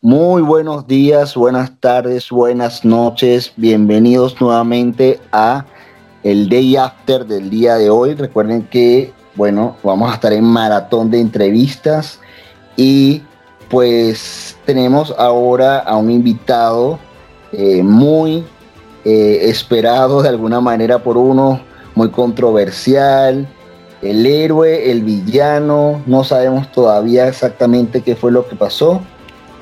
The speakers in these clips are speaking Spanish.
Muy buenos días, buenas tardes, buenas noches. Bienvenidos nuevamente a el Day After del día de hoy. Recuerden que, bueno, vamos a estar en maratón de entrevistas y pues tenemos ahora a un invitado eh, muy eh, esperado de alguna manera por uno, muy controversial, el héroe, el villano, no sabemos todavía exactamente qué fue lo que pasó,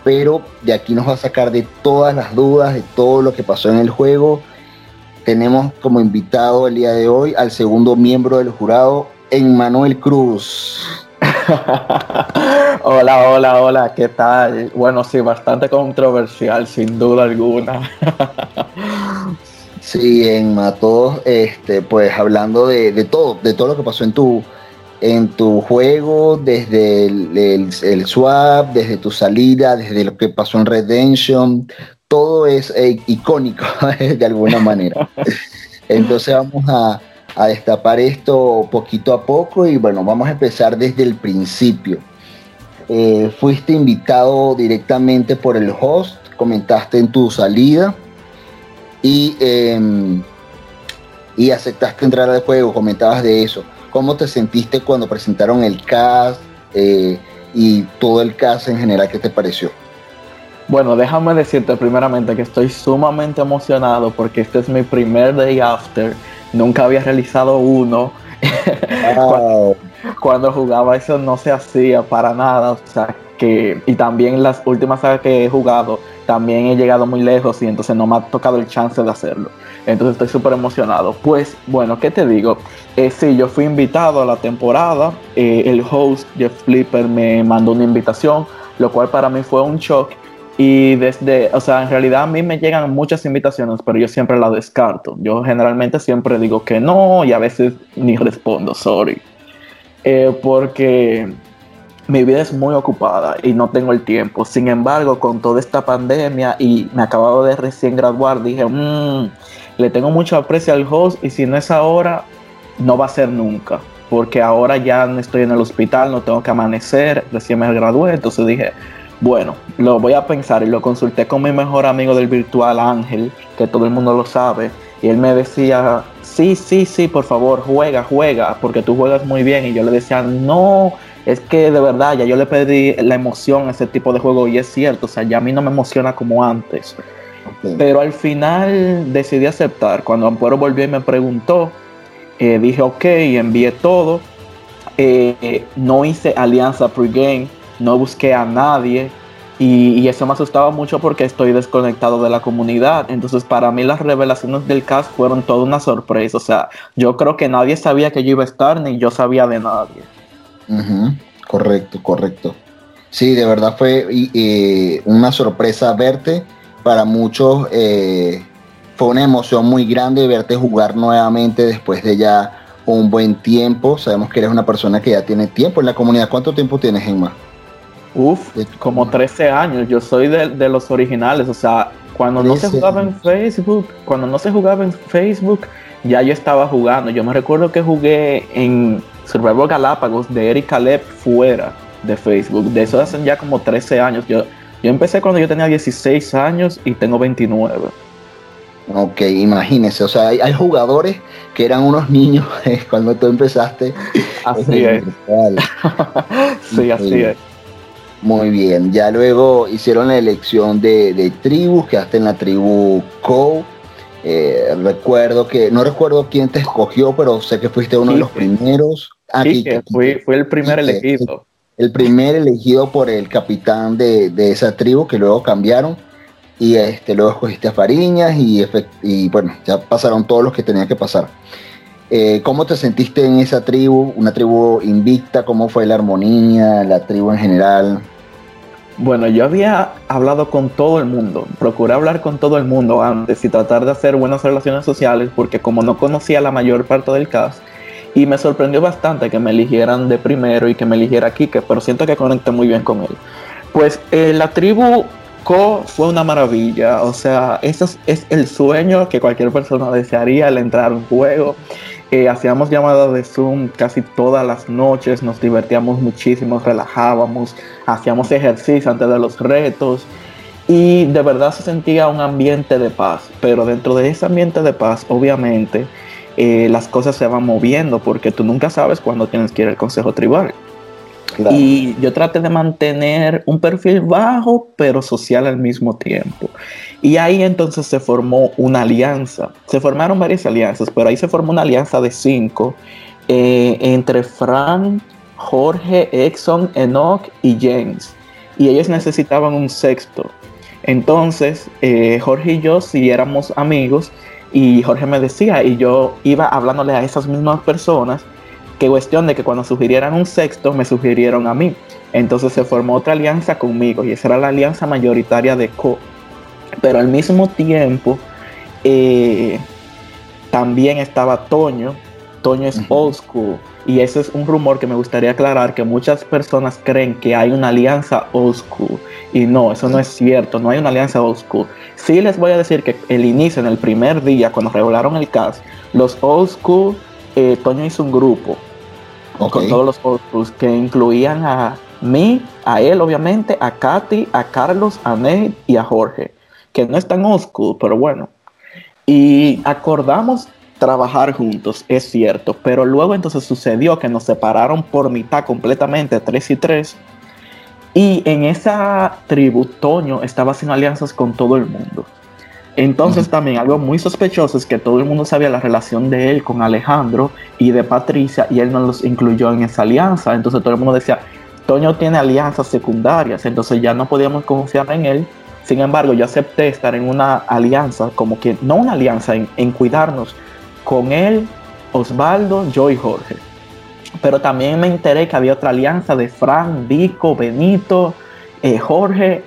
pero de aquí nos va a sacar de todas las dudas, de todo lo que pasó en el juego. Tenemos como invitado el día de hoy al segundo miembro del jurado, Emmanuel Cruz. hola, hola, hola, ¿qué tal? Bueno, sí, bastante controversial, sin duda alguna. sí, Emma, todos, este, pues hablando de, de todo, de todo lo que pasó en tu, en tu juego, desde el, swap, desde tu salida, desde lo que pasó en Redemption, todo es eh, icónico de alguna manera. Entonces vamos a, destapar esto poquito a poco y bueno, vamos a empezar desde el principio. Eh, fuiste invitado directamente por el host, comentaste en tu salida y, em, y aceptaste entrar al juego, comentabas de eso ¿Cómo te sentiste cuando presentaron el cast eh, y todo el cast en general? ¿Qué te pareció? Bueno, déjame decirte primeramente que estoy sumamente emocionado porque este es mi primer day after. Nunca había realizado uno. cuando, jugaba eso no se hacía para nada. O sea, que, y también las últimas sagas que he jugado, también he llegado muy lejos y entonces no me ha tocado el chance de hacerlo. Entonces estoy súper emocionado. Pues bueno, ¿qué te digo? Eh, sí, yo fui invitado a la temporada. Eh, el host Jeff Flipper me mandó una invitación, lo cual para mí fue un shock. Y desde, o sea, en realidad a mí me llegan muchas invitaciones, pero yo siempre las descarto. Yo generalmente siempre digo que no y a veces ni respondo, sorry. Eh, porque mi vida es muy ocupada y no tengo el tiempo. Sin embargo, con toda esta pandemia y me acabado de recién graduar, dije, mmm, le tengo mucho aprecio al host y si no es ahora, no va a ser nunca. Porque ahora ya no estoy en el hospital, no tengo que amanecer, recién me gradué, entonces dije, bueno, lo voy a pensar y lo consulté con mi mejor amigo del virtual Ángel, que todo el mundo lo sabe, y él me decía, sí, sí, sí, por favor, juega, juega, porque tú juegas muy bien. Y yo le decía, no, es que de verdad ya yo le pedí la emoción a ese tipo de juego y es cierto, o sea, ya a mí no me emociona como antes. Pero al final decidí aceptar. Cuando Ampuero volvió y me preguntó, eh, dije ok, envié todo. Eh, no hice alianza pregame, no busqué a nadie. Y, eso me asustaba mucho porque estoy desconectado de la comunidad. Entonces, para mí, las revelaciones del cast fueron toda una sorpresa. O sea, yo creo que nadie sabía que yo iba a estar, ni yo sabía de nadie. Correcto, correcto. Sí, de verdad fue una sorpresa verte para muchos eh, fue una emoción muy grande verte jugar nuevamente después de ya un buen tiempo. Sabemos que eres una persona que ya tiene tiempo en la comunidad. ¿Cuánto tiempo tienes, Emma? Uf, como 13 años. Yo soy de, los originales. O sea, cuando no se jugaba en Facebook, cuando no se jugaba en Facebook, ya yo estaba jugando. Yo me recuerdo que jugué en Survival Galápagos de Eric Caleb fuera de Facebook. De eso hacen ya como 13 años. Yo yo empecé cuando yo tenía 16 años y tengo 29. Ok, imagínese, o sea, hay, jugadores que eran unos niños cuando tú empezaste. Así es. sí, así es. Muy bien, ya luego hicieron la elección de, de tribus, quedaste en la tribu Co. Eh, recuerdo que, no recuerdo quién te escogió, pero sé que fuiste uno de los primeros. Ah, fui, fui el primer elegido el primer elegido por el capitán de, esa tribu que luego cambiaron y este, luego escogiste a Fariñas y, y bueno, ya pasaron todos los que tenían que pasar. Eh, ¿Cómo te sentiste en esa tribu? ¿Una tribu invicta? ¿Cómo fue la armonía, la tribu en general? Bueno, yo había hablado con todo el mundo, procuré hablar con todo el mundo antes y tratar de hacer buenas relaciones sociales porque como no conocía la mayor parte del cast, y me sorprendió bastante que me eligieran de primero y que me eligiera Kike, pero siento que conecté muy bien con él. Pues eh, la tribu Co fue una maravilla, o sea, eso es, el sueño que cualquier persona desearía al entrar a un juego. Eh, hacíamos llamadas de Zoom casi todas las noches, nos divertíamos muchísimo, relajábamos, hacíamos ejercicio antes de los retos y de verdad se sentía un ambiente de paz, pero dentro de ese ambiente de paz, obviamente, eh, las cosas se van moviendo porque tú nunca sabes cuándo tienes que ir al consejo tribal. Y yo traté de mantener un perfil bajo, pero social al mismo tiempo. Y ahí entonces se formó una alianza. Se formaron varias alianzas, pero ahí se formó una alianza de cinco eh, entre Fran, Jorge, Exxon, Enoch y James. Y ellos necesitaban un sexto. Entonces, eh, Jorge y yo sí éramos amigos y Jorge me decía y yo iba hablándole a esas mismas personas que cuestión de que cuando sugirieran un sexto me sugirieron a mí. Entonces se formó otra alianza conmigo y esa era la alianza mayoritaria de Co. Pero al mismo tiempo eh, también estaba Toño. Toño es old school. Y ese es un rumor que me gustaría aclarar que muchas personas creen que hay una alianza old school. Y no, eso no es cierto, no hay una alianza old school. Sí les voy a decir que el inicio, en el primer día, cuando regularon el cast, los old school, eh, Toño hizo un grupo con todos los otros que incluían a mí, a él obviamente, a Katy, a Carlos, a Nate y a Jorge, que no están old school, pero bueno. Y acordamos trabajar juntos, es cierto, pero luego entonces sucedió que nos separaron por mitad completamente, tres y tres, y en esa tribu Toño estaba haciendo alianzas con todo el mundo. Entonces también algo muy sospechoso es que todo el mundo sabía la relación de él con Alejandro y de Patricia y él no los incluyó en esa alianza. Entonces todo el mundo decía, Toño tiene alianzas secundarias, entonces ya no podíamos confiar en él. Sin embargo, yo acepté estar en una alianza, como que no una alianza, en, cuidarnos con él, Osvaldo, yo y Jorge. Pero también me enteré que había otra alianza de Fran, Vico, Benito, eh, Jorge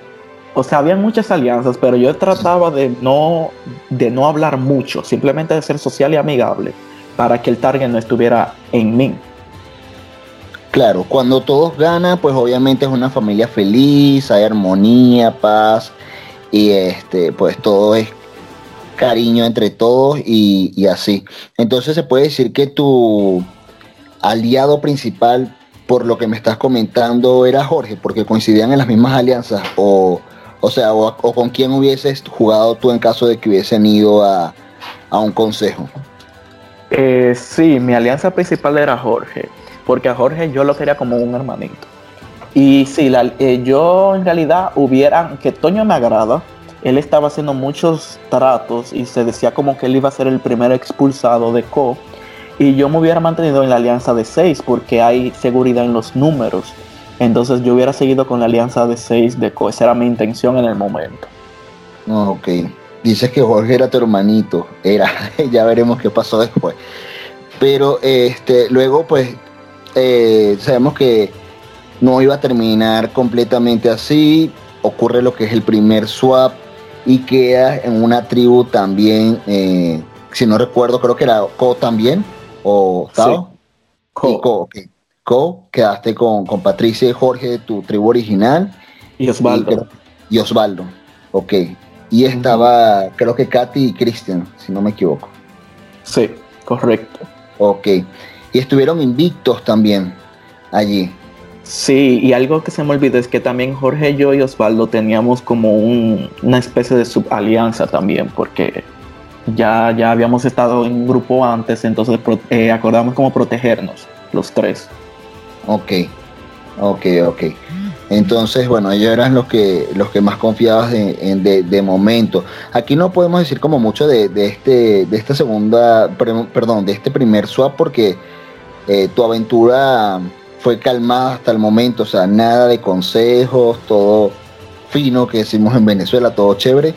o sea, había muchas alianzas, pero yo trataba de no, de no hablar mucho, simplemente de ser social y amigable para que el target no estuviera en mí. Claro, cuando todos ganan, pues obviamente es una familia feliz, hay armonía, paz y este, pues todo es cariño entre todos y, y así. Entonces se puede decir que tu aliado principal, por lo que me estás comentando, era Jorge, porque coincidían en las mismas alianzas o o sea, o, con quién hubieses jugado tú en caso de que hubiesen ido a, un consejo. Eh, sí, mi alianza principal era Jorge, porque a Jorge yo lo quería como un hermanito. Y sí, eh, yo en realidad hubiera, que Toño me agrada, él estaba haciendo muchos tratos y se decía como que él iba a ser el primer expulsado de Co. Y yo me hubiera mantenido en la alianza de 6 porque hay seguridad en los números. Entonces yo hubiera seguido con la alianza de 6 de Co. Esa era mi intención en el momento. ok. Dices que Jorge era tu hermanito. Era. ya veremos qué pasó después. Pero este, luego, pues, eh, sabemos que no iba a terminar completamente así. Ocurre lo que es el primer swap y queda en una tribu también. Eh, si no recuerdo, creo que era Co también. ¿O Tao? Co quedaste con, Patricia y Jorge de tu tribu original. Y Osvaldo. Y, Osvaldo, ok. Y estaba, creo que Katy y Christian, si no me equivoco. Sí, correcto. Ok. Y estuvieron invictos también allí. Sí, y algo que se me olvidó es que también Jorge, yo y Osvaldo teníamos como una especie de subalianza también, porque ya, ya habíamos estado en un grupo antes, entonces eh, acordamos como protegernos, los tres. Ok, ok, ok. Entonces, bueno, ellos eran los que, los que más confiabas de, de, momento. Aquí no podemos decir como mucho de, este, de esta segunda, perdón, de este primer swap porque eh, tu aventura fue calmada hasta el momento, o sea, nada de consejos, todo fino que decimos en Venezuela, todo chévere.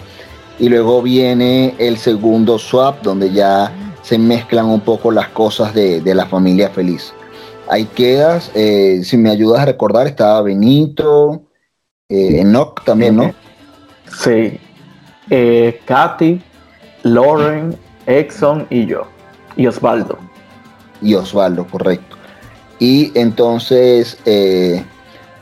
Y luego viene el segundo swap donde ya se mezclan un poco las cosas de, de la familia feliz. Ahí quedas, eh, si me ayudas a recordar, estaba Benito, eh, Enoch también, ¿no? Sí. Eh, Katy, Lauren, Exxon y yo. Y Osvaldo. Y Osvaldo, correcto. Y entonces eh,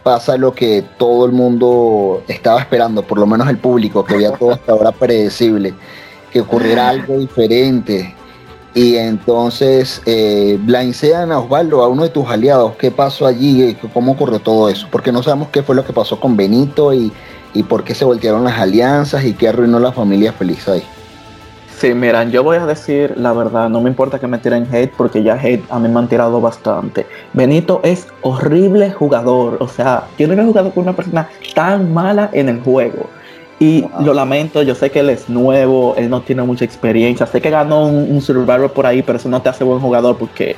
pasa lo que todo el mundo estaba esperando, por lo menos el público, que había todo hasta ahora predecible, que ocurriera algo diferente, y entonces eh, a Osvaldo, a uno de tus aliados. ¿Qué pasó allí? ¿Cómo ocurrió todo eso? Porque no sabemos qué fue lo que pasó con Benito y, y por qué se voltearon las alianzas y qué arruinó la familia feliz ahí. Sí, miran, yo voy a decir la verdad, no me importa que me tiren hate porque ya hate a mí me han tirado bastante. Benito es horrible jugador, o sea, yo no he jugado con una persona tan mala en el juego. Y lo lamento, yo sé que él es nuevo, él no tiene mucha experiencia, sé que ganó un, un Survivor por ahí, pero eso no te hace buen jugador porque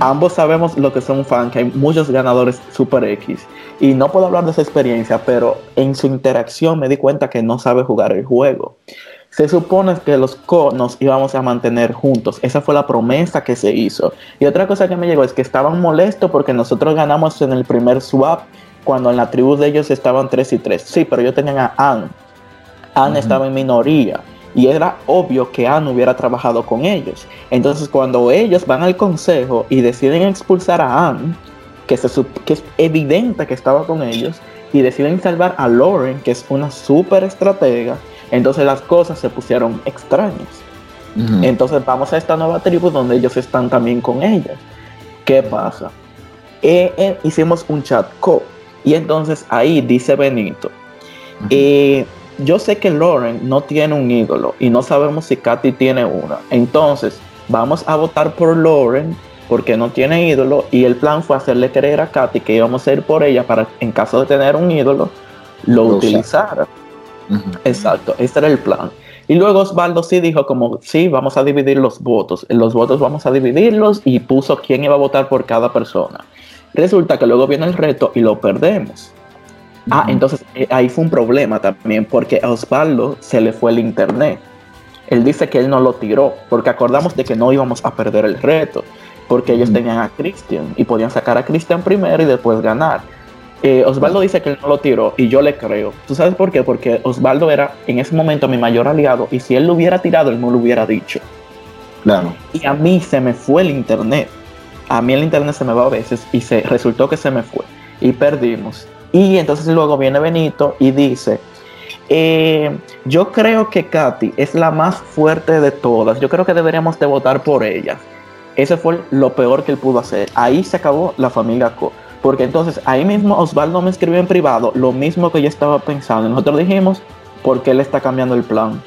ambos sabemos lo que son fans, que hay muchos ganadores Super X. Y no puedo hablar de esa experiencia, pero en su interacción me di cuenta que no sabe jugar el juego. Se supone que los co nos íbamos a mantener juntos. Esa fue la promesa que se hizo. Y otra cosa que me llegó es que estaban molestos porque nosotros ganamos en el primer swap cuando en la tribu de ellos estaban 3 y 3. Sí, pero yo tenía a Anne. Anne estaba en minoría. Y era obvio que Anne hubiera trabajado con ellos. Entonces cuando ellos van al consejo y deciden expulsar a Anne, que, se, que es evidente que estaba con ellos, y deciden salvar a Lauren, que es una súper estratega, entonces las cosas se pusieron extrañas. Entonces vamos a esta nueva tribu donde ellos están también con ellas. ¿Qué pasa? Eh, eh, hicimos un chat co y entonces ahí dice Benito, eh, yo sé que Lauren no tiene un ídolo y no sabemos si Katy tiene una. Entonces vamos a votar por Lauren porque no tiene ídolo y el plan fue hacerle creer a Katy que íbamos a ir por ella para en caso de tener un ídolo lo utilizara. Exacto, ese era el plan. Y luego Osvaldo sí dijo como, sí, vamos a dividir los votos. Los votos vamos a dividirlos y puso quién iba a votar por cada persona. Resulta que luego viene el reto y lo perdemos. Ah, entonces eh, ahí fue un problema también porque a Osvaldo se le fue el internet. Él dice que él no lo tiró porque acordamos de que no íbamos a perder el reto porque ellos tenían a Christian y podían sacar a Christian primero y después ganar. Eh, Osvaldo dice que él no lo tiró y yo le creo. ¿Tú sabes por qué? Porque Osvaldo era en ese momento mi mayor aliado y si él lo hubiera tirado, él no lo hubiera dicho. Claro. Y a mí se me fue el internet. A mí el internet se me va a veces y se resultó que se me fue y perdimos. Y entonces luego viene Benito y dice, eh, yo creo que Katy es la más fuerte de todas. Yo creo que deberíamos de votar por ella. Ese fue lo peor que él pudo hacer. Ahí se acabó la familia Co. Porque entonces ahí mismo Osvaldo me escribió en privado lo mismo que yo estaba pensando. Nosotros dijimos, ¿por qué él está cambiando el plan?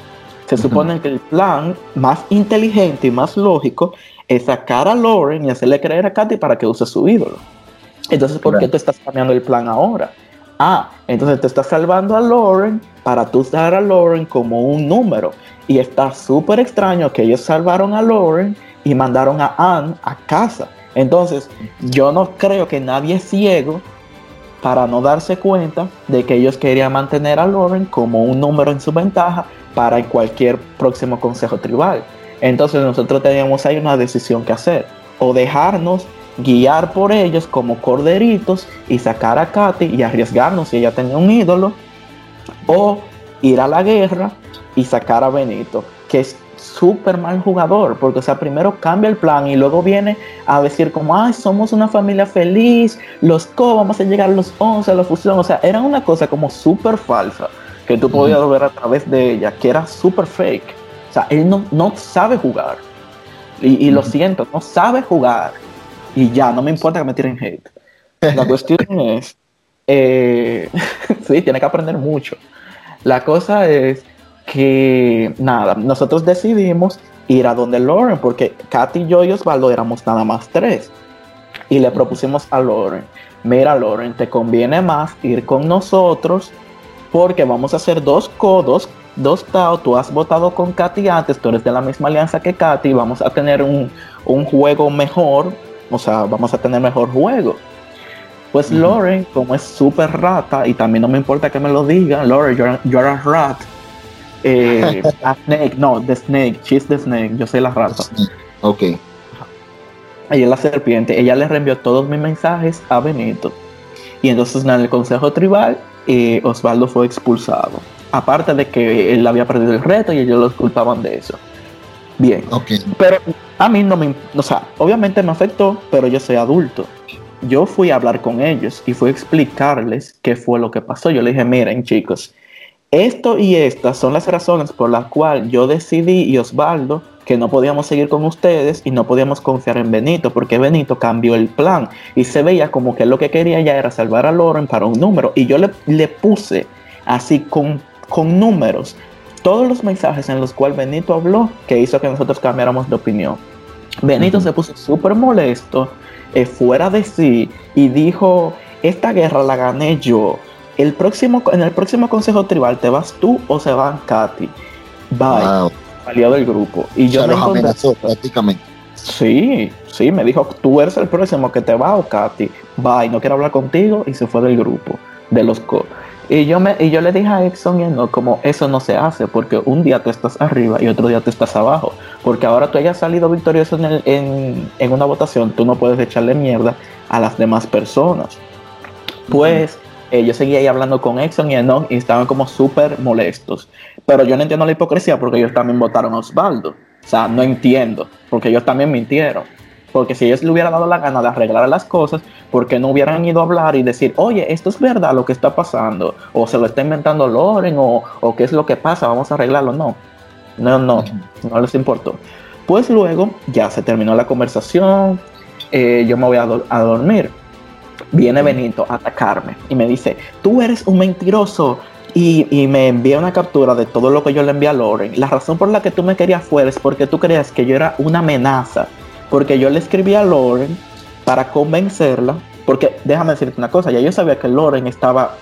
Se supone que el plan más inteligente y más lógico es sacar a Lauren y hacerle creer a Katy para que use su ídolo. Entonces, ¿por qué tú estás cambiando el plan ahora? Ah, entonces te estás salvando a Lauren para tú usar a Lauren como un número. Y está súper extraño que ellos salvaron a Lauren y mandaron a Anne a casa. Entonces, yo no creo que nadie es ciego para no darse cuenta de que ellos querían mantener a Lauren como un número en su ventaja para cualquier próximo consejo tribal. Entonces nosotros teníamos ahí una decisión que hacer. O dejarnos guiar por ellos como corderitos y sacar a Katy y arriesgarnos si ella tenía un ídolo. O ir a la guerra y sacar a Benito, que es súper mal jugador, porque o sea, primero cambia el plan y luego viene a decir como, ay, somos una familia feliz, los co, vamos a llegar a los 11, a la fusión, o sea, era una cosa como súper falsa que tú podías ver a través de ella, que era súper fake. O sea, él no, no sabe jugar. Y, lo siento, no sabe jugar. Y ya, no me importa que me tiren hate. La cuestión es, eh, sí, tiene que aprender mucho. La cosa es que nada, nosotros decidimos ir a donde Lauren, porque Katy, yo y Osvaldo éramos nada más tres. Y le propusimos a Lauren, mira Lauren, te conviene más ir con nosotros porque vamos a hacer dos codos, dos TAO, tú has votado con Katy antes, tú eres de la misma alianza que Katy, vamos a tener un, juego mejor, o sea, vamos a tener mejor juego. Pues Lauren, como es súper rata, y también no me importa que me lo diga, Lauren, you're, you're a rat, eh, a Snake, no, The Snake, she's the Snake, yo soy la rata. Ok. Ella es la serpiente, ella le reenvió todos mis mensajes a Benito. Y entonces en el consejo tribal, eh, Osvaldo fue expulsado. Aparte de que él había perdido el reto y ellos lo culpaban de eso. Bien. Okay. Pero a mí no me. O sea, obviamente me afectó, pero yo soy adulto. Yo fui a hablar con ellos y fui a explicarles qué fue lo que pasó. Yo le dije, miren, chicos, esto y estas son las razones por las cuales yo decidí y Osvaldo que no podíamos seguir con ustedes y no podíamos confiar en Benito porque Benito cambió el plan y se veía como que lo que quería ya era salvar a Loren para un número y yo le, le puse así con, con números, todos los mensajes en los cuales Benito habló que hizo que nosotros cambiáramos de opinión. Benito se puso súper molesto, eh, fuera de sí, y dijo, esta guerra la gané yo. El próximo, en el próximo consejo tribal, ¿te vas tú o se van Katy? Bye. Salió del grupo. Y yo me amenazó prácticamente. Sí, sí, me dijo, tú eres el próximo que te va o Katy. Bye, no quiero hablar contigo. Y se fue del grupo, de los co. Y yo, me, y yo le dije a Exxon y no, como eso no se hace, porque un día tú estás arriba y otro día tú estás abajo. Porque ahora tú hayas salido victorioso en, en, una votación, tú no puedes echarle mierda a las demás personas. Pues eh, yo seguía ahí hablando con Exxon y Enoch y estaban como súper molestos. Pero yo no entiendo la hipocresía porque ellos también votaron a Osvaldo. O sea, no entiendo, porque ellos también mintieron. Porque si ellos le hubieran dado la gana de arreglar las cosas, ¿por qué no hubieran ido a hablar y decir, oye, esto es verdad lo que está pasando? O se lo está inventando Loren, o, o qué es lo que pasa, vamos a arreglarlo. No, no, no, no les importó. Pues luego ya se terminó la conversación, eh, yo me voy a dormir. Viene Benito a atacarme y me dice, tú eres un mentiroso, y, me envía una captura de todo lo que yo le envié a Loren. La razón por la que tú me querías fuera es porque tú creías que yo era una amenaza. Porque yo le escribí a Lauren para convencerla, porque déjame decirte una cosa, ya yo sabía que Lauren estaba,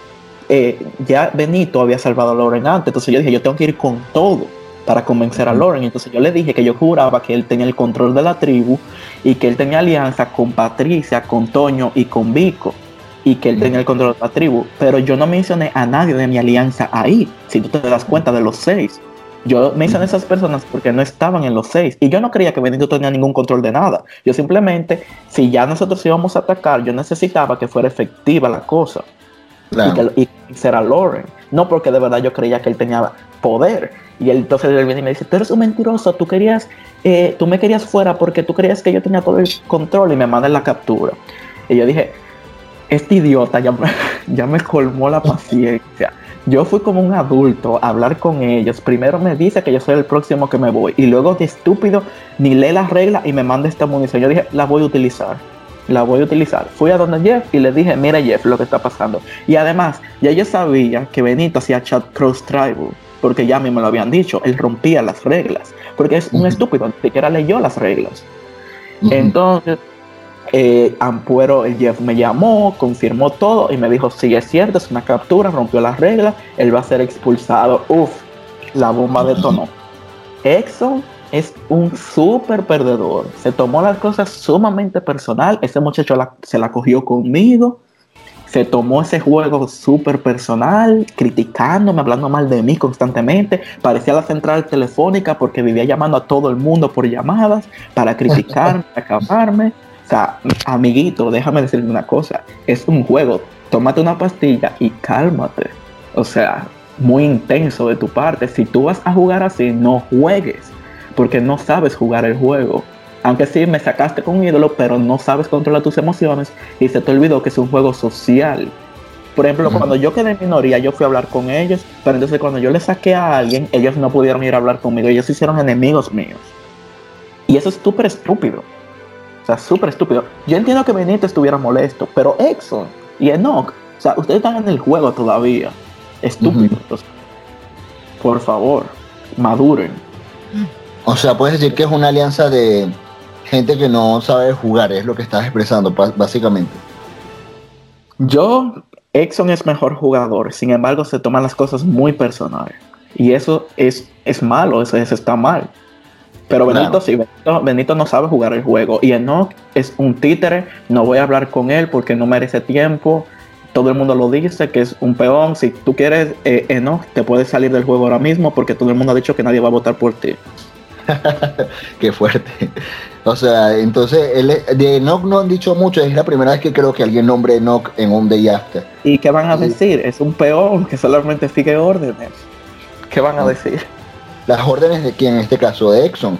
eh, ya Benito había salvado a Lauren antes, entonces yo dije, yo tengo que ir con todo para convencer a Lauren, entonces yo le dije que yo juraba que él tenía el control de la tribu y que él tenía alianza con Patricia, con Toño y con Vico y que él tenía el control de la tribu, pero yo no mencioné a nadie de mi alianza ahí, si tú te das cuenta de los seis. Yo me hice esas personas porque no estaban en los seis. Y yo no creía que Benito tenía ningún control de nada. Yo simplemente, si ya nosotros íbamos a atacar, yo necesitaba que fuera efectiva la cosa. Y, que, será Lauren. No porque de verdad yo creía que él tenía poder. Y él, entonces él viene y me dice, tú eres un mentiroso, tú querías, eh, tú me querías fuera porque tú creías que yo tenía todo el control y me manda la captura. Y yo dije, este idiota ya, ya me colmó la paciencia. Yo fui como un adulto a hablar con ellos. Primero me dice que yo soy el próximo que me voy. Y luego de estúpido ni lee las reglas y me manda esta munición. Yo dije, la voy a utilizar. La voy a utilizar. Fui a donde Jeff y le dije, mira Jeff lo que está pasando. Y además, ya yo sabía que Benito hacía chat cross tribal. Porque ya a mí me lo habían dicho. Él rompía las reglas. Porque es un estúpido. Ni siquiera leyó las reglas. Entonces eh, Ampuero, el Jeff me llamó, confirmó todo y me dijo, sí es cierto, es una captura, rompió las reglas, él va a ser expulsado. Uf, la bomba detonó. Exxon es un súper perdedor. Se tomó las cosas sumamente personal. Ese muchacho se la cogió conmigo. Se tomó ese juego súper personal, criticándome, hablando mal de mí constantemente. Parecía la central telefónica porque vivía llamando a todo el mundo por llamadas para criticarme, acabarme. O sea, amiguito, déjame decirte una cosa. Es un juego. Tómate una pastilla y cálmate. O sea, muy intenso de tu parte. Si tú vas a jugar así, no juegues. Porque no sabes jugar el juego. Aunque sí me sacaste con un ídolo, pero no sabes controlar tus emociones y se te olvidó que es un juego social. Por ejemplo, cuando yo quedé en minoría, yo fui a hablar con ellos, pero entonces cuando yo le saqué a alguien, ellos no pudieron ir a hablar conmigo, ellos se hicieron enemigos míos. Y eso es súper estúpido. O sea, súper estúpido. Yo entiendo que Benito estuviera molesto, pero Exxon y Enoch, o sea, ustedes están en el juego todavía. Estúpidos. por favor, maduren. O sea, puedes decir que es una alianza de gente que no sabe jugar, es lo que estás expresando, básicamente. Yo, Exxon es mejor jugador, sin embargo, se toman las cosas muy personales. Y eso es, es malo, eso, eso está mal. Pero Benito sí, Benito, no sabe jugar el juego. Y Enoch es un títere, no voy a hablar con él porque no merece tiempo. Todo el mundo lo dice que es un peón. Si tú quieres eh, Enoch, te puedes salir del juego ahora mismo porque todo el mundo ha dicho que nadie va a votar por ti. Qué fuerte. O sea, entonces de Enoch no han dicho mucho. Es la primera vez que creo que alguien nombre Enoch en un day after. ¿Y qué van a decir? Es un peón que solamente sigue órdenes. ¿Qué van a decir? ¿Las órdenes de quién en este caso? ¿De Exxon?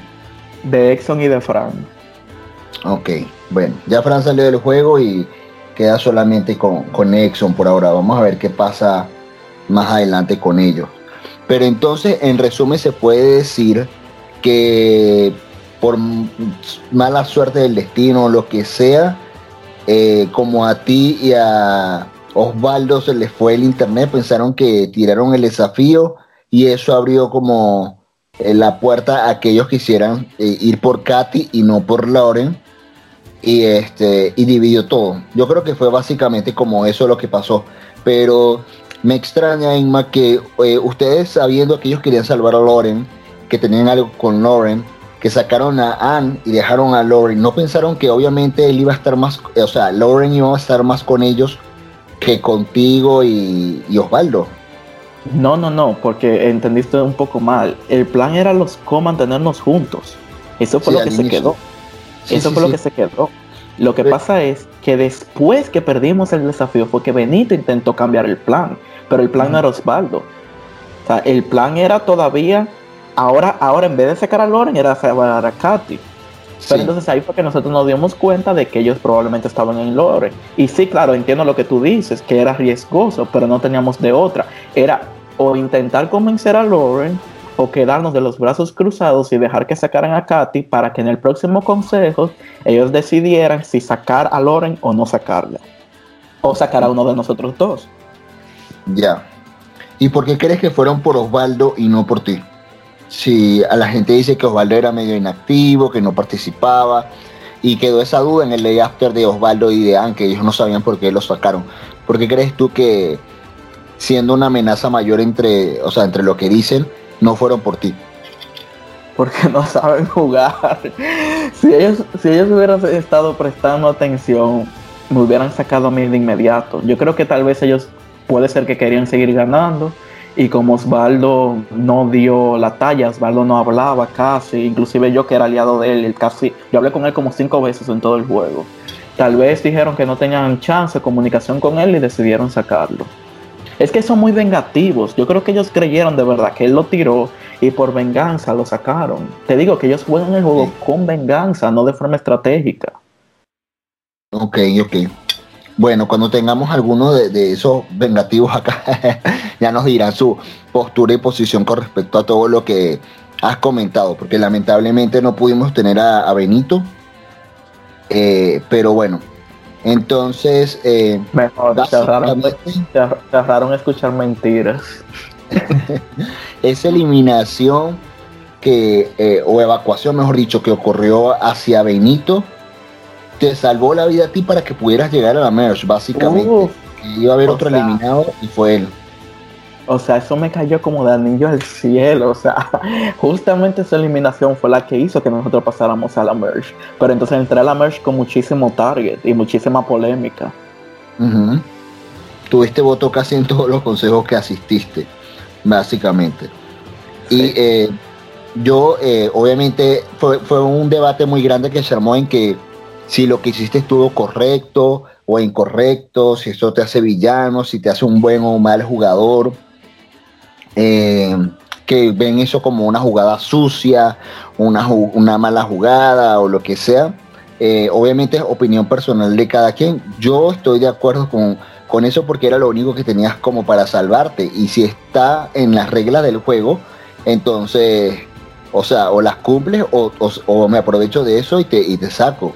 De Exxon y de Fran. Ok, bueno, ya Fran salió del juego y queda solamente con, con Exxon por ahora. Vamos a ver qué pasa más adelante con ellos. Pero entonces, en resumen, se puede decir que por mala suerte del destino lo que sea, eh, como a ti y a Osvaldo se les fue el internet, pensaron que tiraron el desafío y eso abrió como eh, la puerta a aquellos que quisieran eh, ir por Katy y no por Lauren y este y dividió todo. Yo creo que fue básicamente como eso lo que pasó, pero me extraña Inma que ustedes sabiendo que ellos querían salvar a Lauren, que tenían algo con Lauren, que sacaron a Anne y dejaron a Lauren, no pensaron que obviamente él iba a estar más, o sea, Lauren iba a estar más con ellos que contigo y, Osvaldo. No, no, no, porque entendiste un poco mal. El plan era los co-mantenernos juntos. Eso fue lo que se quedó. Eso fue lo que se quedó. Lo que pasa es que después que perdimos el desafío fue que Benito intentó cambiar el plan, pero el plan no era Osvaldo. O sea, el plan era todavía, ahora, ahora en vez de sacar a Loren, era sacar a Katy. Pero entonces ahí fue que nosotros nos dimos cuenta de que ellos probablemente estaban en Lore. Y sí, claro, entiendo lo que tú dices, que era riesgoso, pero no teníamos de otra. Era o intentar convencer a Lauren o quedarnos de los brazos cruzados y dejar que sacaran a Katy para que en el próximo consejo ellos decidieran si sacar a Lauren o no sacarla. O sacar a uno de nosotros dos. Ya. ¿Y por qué crees que fueron por Osvaldo y no por ti? Si a la gente dice que Osvaldo era medio inactivo, que no participaba, y quedó esa duda en el day after de Osvaldo y de Anne, que ellos no sabían por qué lo sacaron. ¿Por qué crees tú que siendo una amenaza mayor entre, o sea, entre lo que dicen, no fueron por ti? Porque no saben jugar. si ellos, si ellos hubieran estado prestando atención, me hubieran sacado a mí de inmediato. Yo creo que tal vez ellos puede ser que querían seguir ganando y como Osvaldo no dio la talla, Osvaldo no hablaba casi, inclusive yo que era aliado de él, casi, yo hablé con él como cinco veces en todo el juego. Tal vez dijeron que no tenían chance de comunicación con él y decidieron sacarlo. Es que son muy vengativos. Yo creo que ellos creyeron de verdad que él lo tiró y por venganza lo sacaron. Te digo que ellos juegan el juego con venganza, no de forma estratégica. Ok, ok. Bueno, cuando tengamos alguno de, esos vengativos acá, ya nos dirán su postura y posición con respecto a todo lo que has comentado, porque lamentablemente no pudimos tener a, Benito. Eh, pero bueno, entonces... Eh, Mejor, escuchar mentiras. esa eliminación que, eh, o evacuación, mejor dicho, que ocurrió hacia Benito te salvó la vida a ti para que pudieras llegar a la merge, básicamente. iba a haber otro eliminado y fue él. O sea, eso me cayó como de anillo al cielo. O sea, justamente esa eliminación fue la que hizo que nosotros pasáramos a la merge. Pero entonces entré a la merge con muchísimo target y muchísima polémica. Tuviste voto casi en todos los consejos que asististe, básicamente. Y eh, yo, eh, obviamente, fue, fue un debate muy grande que se armó en que si lo que hiciste estuvo correcto o incorrecto, si eso te hace villano, si te hace un buen o mal jugador, eh, que ven eso como una jugada sucia, una, una mala jugada o lo que sea. Eh, obviamente es opinión personal de cada quien. Yo estoy de acuerdo con, con eso porque era lo único que tenías como para salvarte. Y si está en las reglas del juego, entonces, o sea, o las cumples o, me aprovecho de eso y te, y te saco.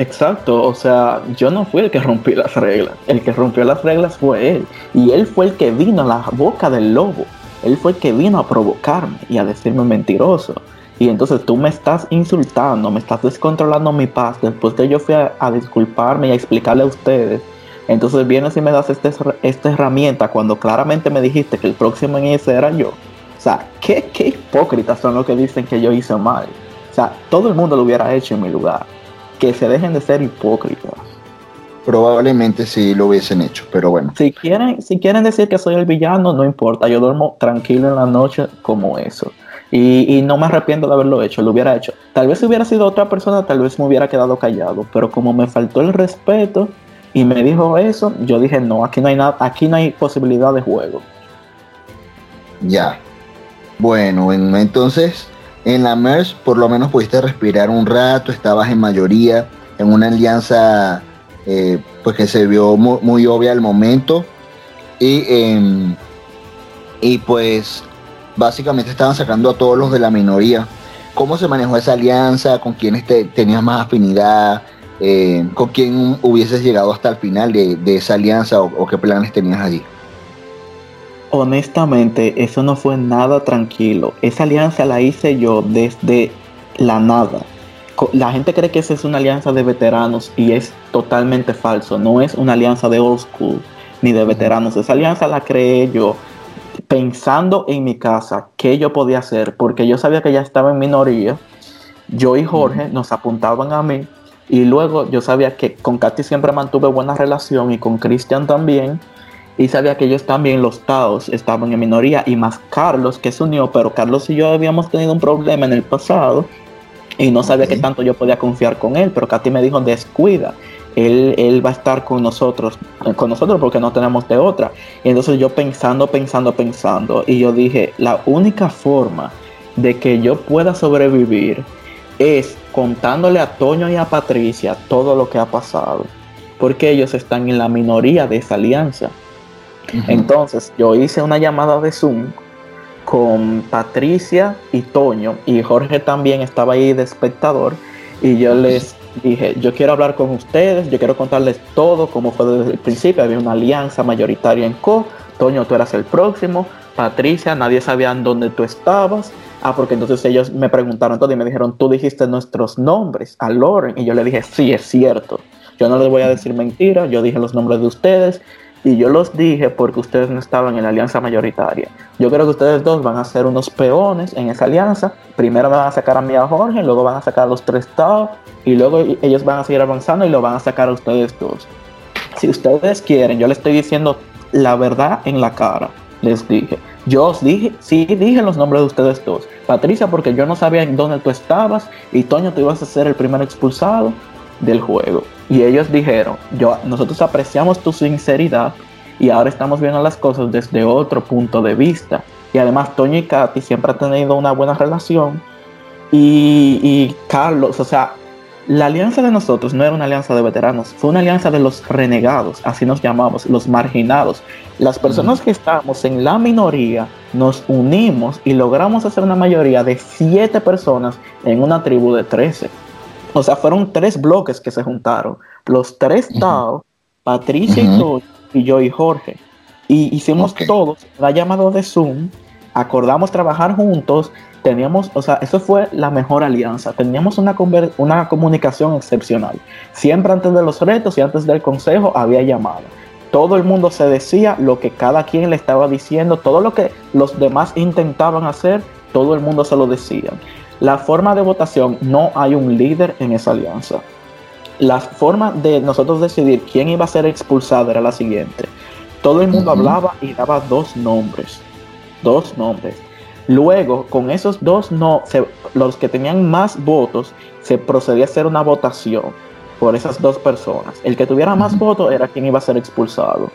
Exacto, o sea, yo no fui el que rompí las reglas, el que rompió las reglas fue él, y él fue el que vino a la boca del lobo, él fue el que vino a provocarme y a decirme mentiroso. Y entonces tú me estás insultando, me estás descontrolando mi paz después que yo fui a, disculparme y a explicarle a ustedes. Entonces vienes y me das este, esta herramienta cuando claramente me dijiste que el próximo en ese era yo. O sea, ¿qué, qué hipócritas son los que dicen que yo hice mal. O sea, todo el mundo lo hubiera hecho en mi lugar que se dejen de ser hipócritas. Probablemente sí lo hubiesen hecho, pero bueno. Si quieren, si quieren decir que soy el villano, no importa, yo duermo tranquilo en la noche como eso. Y, no me arrepiento de haberlo hecho, lo hubiera hecho. Tal vez si hubiera sido otra persona, tal vez me hubiera quedado callado, pero como me faltó el respeto y me dijo eso, yo dije, no, aquí no hay nada, aquí no hay posibilidad de juego. Ya. Bueno, entonces en la MERS por lo menos pudiste respirar un rato, estabas en mayoría, en una alianza eh, pues que se vio muy, obvia al momento. Y, em, y pues básicamente estaban sacando a todos los de la minoría. ¿Cómo se manejó esa alianza? ¿Con quiénes te, tenías más afinidad? eh, con quién hubieses llegado hasta el final de, esa alianza o, qué planes tenías allí. Honestamente, eso no fue nada tranquilo. Esa alianza la hice yo desde la nada. La gente cree que esa es una alianza de veteranos y es totalmente falso. No es una alianza de old school ni de veteranos. Esa alianza la creé yo pensando en mi casa qué yo podía hacer, porque yo sabía que ya estaba en minoría. Yo y Jorge nos apuntaban a mí y luego yo sabía que con Katy siempre mantuve buena relación y con Cristian también. Y sabía que ellos también, los Taos, estaban en minoría. Y más Carlos, que se unió, pero Carlos y yo habíamos tenido un problema en el pasado. Y no sabía qué tanto yo podía confiar con él. Pero Katy me dijo, descuida. Él, él, va a estar con nosotros, con nosotros porque no tenemos de otra. Y entonces yo pensando, pensando, pensando. Y yo dije, la única forma de que yo pueda sobrevivir es contándole a Toño y a Patricia todo lo que ha pasado, porque ellos están en la minoría de esa alianza. Entonces yo hice una llamada de Zoom con Patricia y Toño, y Jorge también estaba ahí de espectador, y yo les dije, yo quiero hablar con ustedes, yo quiero contarles todo, como fue desde el principio, había una alianza mayoritaria en Co, Toño, tú eras el próximo, Patricia, nadie sabía en dónde tú estabas, Ah, porque entonces ellos me preguntaron todo y me dijeron, tú dijiste nuestros nombres a Loren. Y yo le dije, sí, es cierto. Yo no les voy a decir mentira, yo dije los nombres de ustedes y yo los dije porque ustedes no estaban en la alianza mayoritaria. Yo creo que ustedes dos van a ser unos peones en esa alianza. Primero me van a sacar a mí a Jorge, luego van a sacar a los tres estados y luego ellos van a seguir avanzando y lo van a sacar a ustedes dos. Si ustedes quieren, yo les estoy diciendo la verdad en la cara, les dije. Yo os dije, sí dije los nombres de ustedes dos. Patricia, porque yo no sabía en dónde tú estabas, y Toño, tú ibas a ser el primer expulsado del juego. Y ellos dijeron, yo, nosotros apreciamos tu sinceridad y ahora estamos viendo las cosas desde otro punto de vista. Y además Toño y Katy siempre han tenido una buena relación. Y, y Carlos, o sea, la alianza de nosotros no era una alianza de veteranos, fue una alianza de los renegados, así nos llamamos, los marginados. Las personas que estábamos en la minoría nos unimos y logramos hacer una mayoría de siete personas en una tribu de 13. O sea, fueron tres bloques que se juntaron. Los tres Tao, Patricia y, yo y Jorge. Y hicimos todos la llamada de Zoom, acordamos trabajar juntos teníamos, o sea, eso fue la mejor alianza. Teníamos una, una comunicación excepcional. Siempre antes de los retos y antes del consejo había llamado. Todo el mundo se decía lo que cada quien le estaba diciendo, todo lo que los demás intentaban hacer, todo el mundo se lo decía. La forma de votación, no hay un líder en esa alianza. La forma de nosotros decidir quién iba a ser expulsado era la siguiente. Todo el mundo hablaba y daba dos nombres. Dos nombres Luego, con esos dos no, los que tenían más votos, se procedía a hacer una votación por esas dos personas. El que tuviera más votos era quien iba a ser expulsado.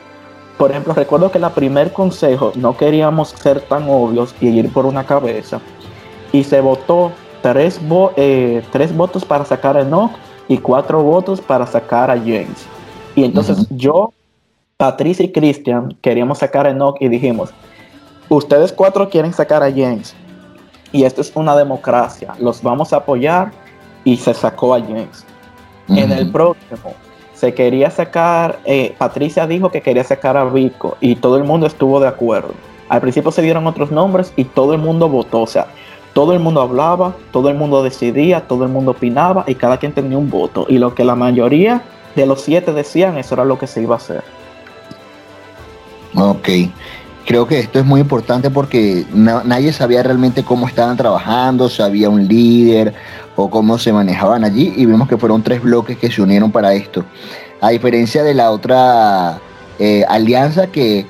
Por ejemplo, recuerdo que en el primer consejo no queríamos ser tan obvios y ir por una cabeza. Y se votó tres, eh, tres votos para sacar a Enoch y cuatro votos para sacar a James. Y entonces yo, Patricia y Christian queríamos sacar a Enoch y dijimos, ustedes cuatro quieren sacar a James y esto es una democracia, los vamos a apoyar y se sacó a James. En el próximo se quería sacar, eh, Patricia dijo que quería sacar a Vico y todo el mundo estuvo de acuerdo. Al principio se dieron otros nombres y todo el mundo votó, o sea, todo el mundo hablaba, todo el mundo decidía, todo el mundo opinaba y cada quien tenía un voto. Y lo que la mayoría de los siete decían, eso era lo que se iba a hacer. Ok creo que esto es muy importante porque nadie sabía realmente cómo estaban trabajando, si había un líder o cómo se manejaban allí y vimos que fueron tres bloques que se unieron para esto. A diferencia de la otra eh, alianza que,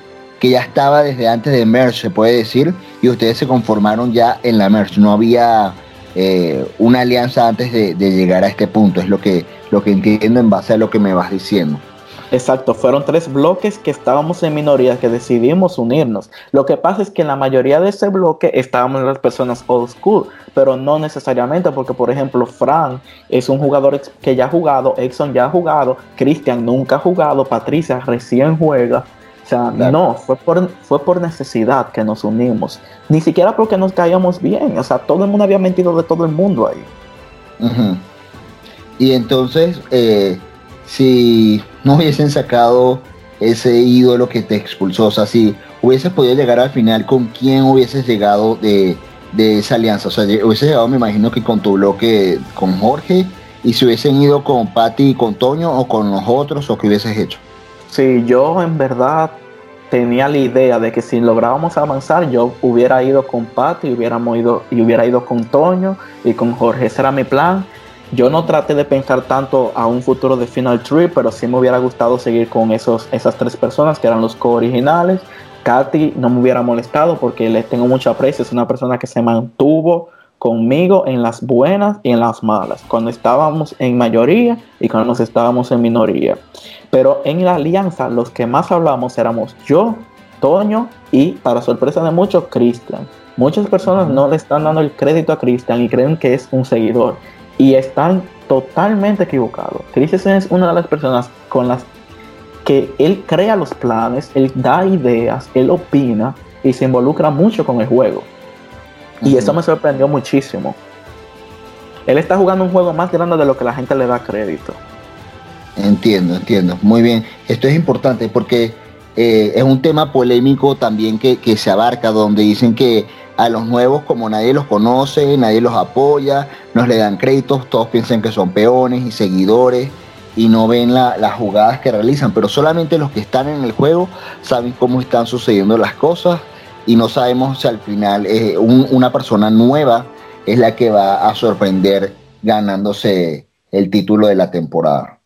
ya estaba desde antes de Merge, se puede decir, y ustedes se conformaron ya en la Merge, no había eh, una alianza antes de, llegar a este punto, es lo que, lo que entiendo en base a lo que me vas diciendo. Exacto, fueron tres bloques que estábamos en minoría que decidimos unirnos. Lo que pasa es que en la mayoría de ese bloque estábamos las personas old school, pero no necesariamente porque, por ejemplo, Fran es un jugador que ya ha jugado, Exxon ya ha jugado, Christian nunca ha jugado, Patricia recién juega. O sea, no, fue por, fue por necesidad que nos unimos. Ni siquiera porque nos caíamos bien. O sea, todo el mundo había mentido de todo el mundo ahí. Y entonces, eh, si no hubiesen sacado ese ídolo que te expulsó, o sea, si hubieses podido llegar al final, ¿con quién hubieses llegado de, esa alianza? O sea, hubieses llegado, me imagino que con tu bloque, con Jorge, y si hubiesen ido con Patti y con Toño, o con los otros, o qué hubieses hecho. Sí, yo en verdad tenía la idea de que si lográbamos avanzar, yo hubiera ido con Patti, hubiéramos ido, y hubiera ido con Toño y con Jorge. Ese era mi plan. Yo no traté de pensar tanto a un futuro de Final Tree, pero sí me hubiera gustado seguir con esos, esas tres personas que eran los co-originales. Katy no me hubiera molestado porque le tengo mucho aprecio, es una persona que se mantuvo conmigo en las buenas y en las malas, cuando estábamos en mayoría y cuando nos estábamos en minoría. Pero en la alianza los que más hablamos éramos yo, Toño y, para sorpresa de muchos, Cristian. Muchas personas no le están dando el crédito a Cristian y creen que es un seguidor y están totalmente equivocados. Christensen es una de las personas con las que él crea los planes, él da ideas, él opina y se involucra mucho con el juego. Y eso me sorprendió muchísimo. Él está jugando un juego más grande de lo que la gente le da crédito. Entiendo, entiendo. Muy bien. Esto es importante porque eh, es un tema polémico también que, que se abarca, donde dicen que a los nuevos, como nadie los conoce, nadie los apoya, no le dan créditos, todos piensan que son peones y seguidores y no ven las jugadas que realizan, pero solamente los que están en el juego saben cómo están sucediendo las cosas y no sabemos si al final eh, una persona nueva es la que va a sorprender ganándose el título de la temporada.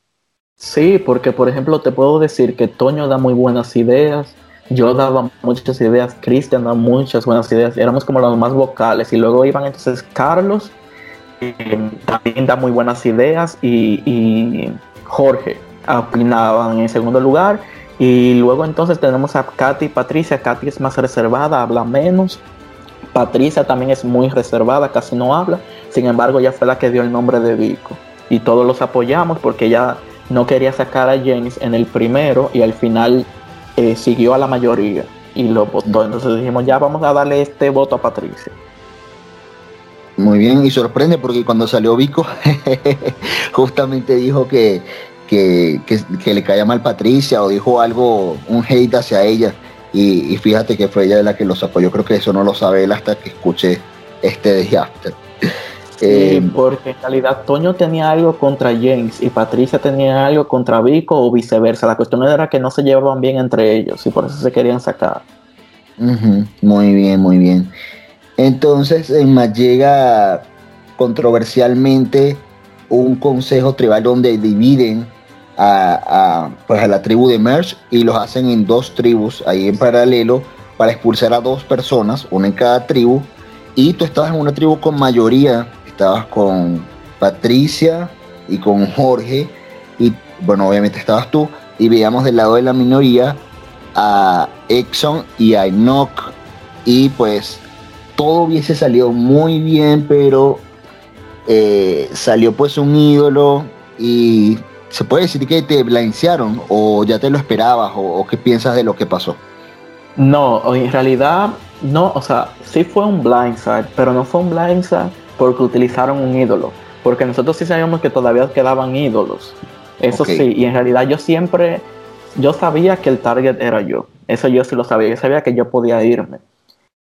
Sí, porque por ejemplo te puedo decir que Toño da muy buenas ideas, yo daba muchas ideas, Cristian daba muchas buenas ideas, éramos como los más vocales y luego iban entonces Carlos, también da muy buenas ideas y, Jorge opinaban en segundo lugar y luego entonces tenemos a Katy y Patricia, Katy es más reservada, habla menos, Patricia también es muy reservada, casi no habla, sin embargo ella fue la que dio el nombre de Vico y todos los apoyamos porque ella no quería sacar a James en el primero y al final eh, siguió a la mayoría y lo votó. Entonces dijimos, ya vamos a darle este voto a Patricia. Muy bien, y sorprende porque cuando salió Vico, justamente dijo que, que, le caía mal Patricia o dijo algo, un hate hacia ella. Y, fíjate que fue ella la que los apoyó. Creo que eso no lo sabe él hasta que escuché este de. Eh, porque en realidad Toño tenía algo contra James y Patricia tenía algo contra Vico o viceversa. La cuestión era que no se llevaban bien entre ellos y por eso se querían sacar. Muy bien, muy bien. Entonces, en más llega controversialmente un consejo tribal donde dividen a, pues a la tribu de Merch y los hacen en dos tribus ahí en paralelo para expulsar a dos personas, una en cada tribu. Y tú estabas en una tribu con mayoría estabas con Patricia y con Jorge, y bueno, obviamente estabas tú, y veíamos del lado de la minoría a Exxon y a Enoch, y pues todo hubiese salido muy bien, pero eh, salió pues un ídolo y se puede decir que te blancearon o ya te lo esperabas o, o, qué piensas de lo que pasó. No, en realidad no, o sea, sí fue un blindside, pero no fue un blindside porque utilizaron un ídolo. Porque nosotros sí sabíamos que todavía quedaban ídolos. Eso sí, y en realidad yo siempre, yo sabía que el target era yo. Eso yo sí lo sabía. Yo sabía que yo podía irme.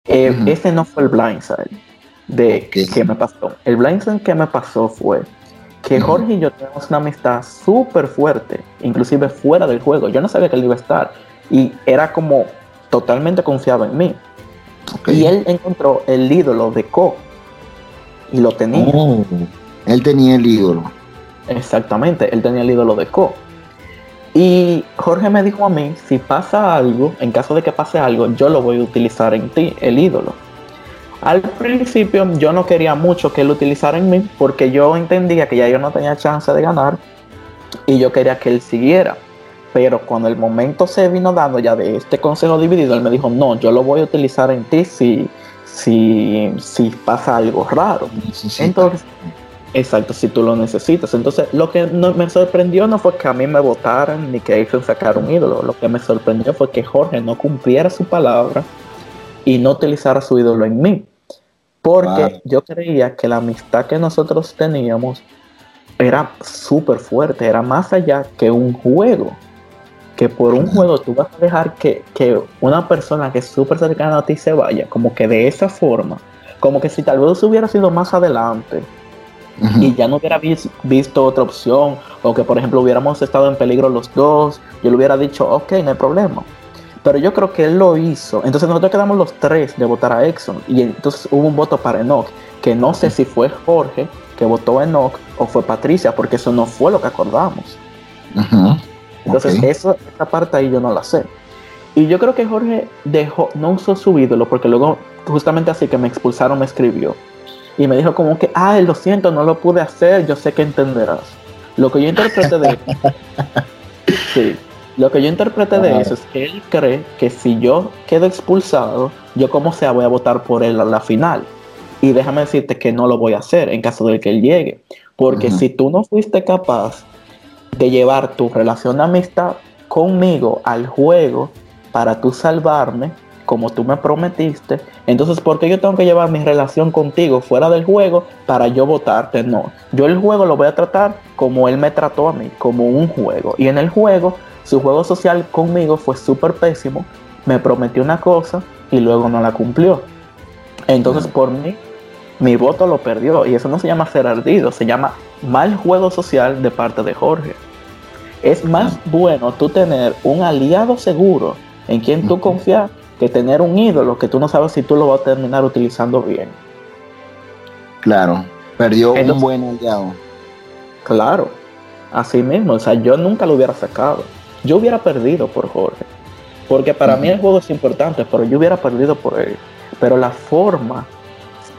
Eh, ese no fue el blindside de que me pasó. El blindside que me pasó fue que Jorge y yo tenemos una amistad súper fuerte, inclusive fuera del juego. Yo no sabía que él iba a estar y era como totalmente confiado en mí. Y él encontró el ídolo de Co y lo tenía. Oh, él tenía el ídolo. Exactamente, él tenía el ídolo de Co. Y Jorge me dijo a mí, si pasa algo, en caso de que pase algo, yo lo voy a utilizar en ti, el ídolo. Al principio yo no quería mucho que él utilizara en mí porque yo entendía que ya yo no tenía chance de ganar y yo quería que él siguiera. Pero cuando el momento se vino dando ya de este consejo dividido, él me dijo, no, yo lo voy a utilizar en ti si, si, si pasa algo raro. Entonces, exacto, si tú lo necesitas. Entonces, lo que no, me sorprendió no fue que a mí me votaran ni que ellos sacar un ídolo. Lo que me sorprendió fue que Jorge no cumpliera su palabra y no utilizara su ídolo en mí. Porque yo creía que la amistad que nosotros teníamos era súper fuerte, era más allá que un juego. Que por un juego tú vas a dejar que, una persona que es súper cercana a ti se vaya, como que de esa forma, como que si tal vez hubiera sido más adelante y ya no hubiera visto otra opción, o que por ejemplo hubiéramos estado en peligro los dos, yo le hubiera dicho, ok, no hay problema. Pero yo creo que él lo hizo. Entonces nosotros quedamos los tres de votar a Exxon. Y entonces hubo un voto para Enoch, que no sé si fue Jorge que votó a Enoch o fue Patricia, porque eso no fue lo que acordamos. Entonces esa parte ahí yo no la sé. Y yo creo que Jorge dejó, no usó su ídolo, porque luego justamente así que me expulsaron me escribió. Y me dijo como que, ay, lo siento, no lo pude hacer, yo sé que entenderás. Lo que yo interpreté de sí, lo que yo interpreté de eso es que él cree que si yo quedo expulsado, yo como sea voy a votar por él a la final. Y déjame decirte que no lo voy a hacer en caso de que él llegue. Porque si tú no fuiste capaz de llevar tu relación de amistad conmigo al juego para tú salvarme, como tú me prometiste, entonces ¿por qué yo tengo que llevar mi relación contigo fuera del juego para yo votarte? No, yo el juego lo voy a tratar como él me trató a mí, como un juego. Y en el juego, su juego social conmigo fue súper pésimo, me prometió una cosa y luego no la cumplió. Entonces por mí, mi voto lo perdió y eso no se llama ser ardido, se llama mal juego social de parte de Jorge. Es más bueno tú tener un aliado seguro en quien tú confías que tener un ídolo que tú no sabes si tú lo vas a terminar utilizando bien. Claro, perdió un buen aliado. Claro, así mismo, o sea, yo nunca lo hubiera sacado. Yo hubiera perdido por Jorge. Porque para mí el juego es importante, pero yo hubiera perdido por él. Pero la forma,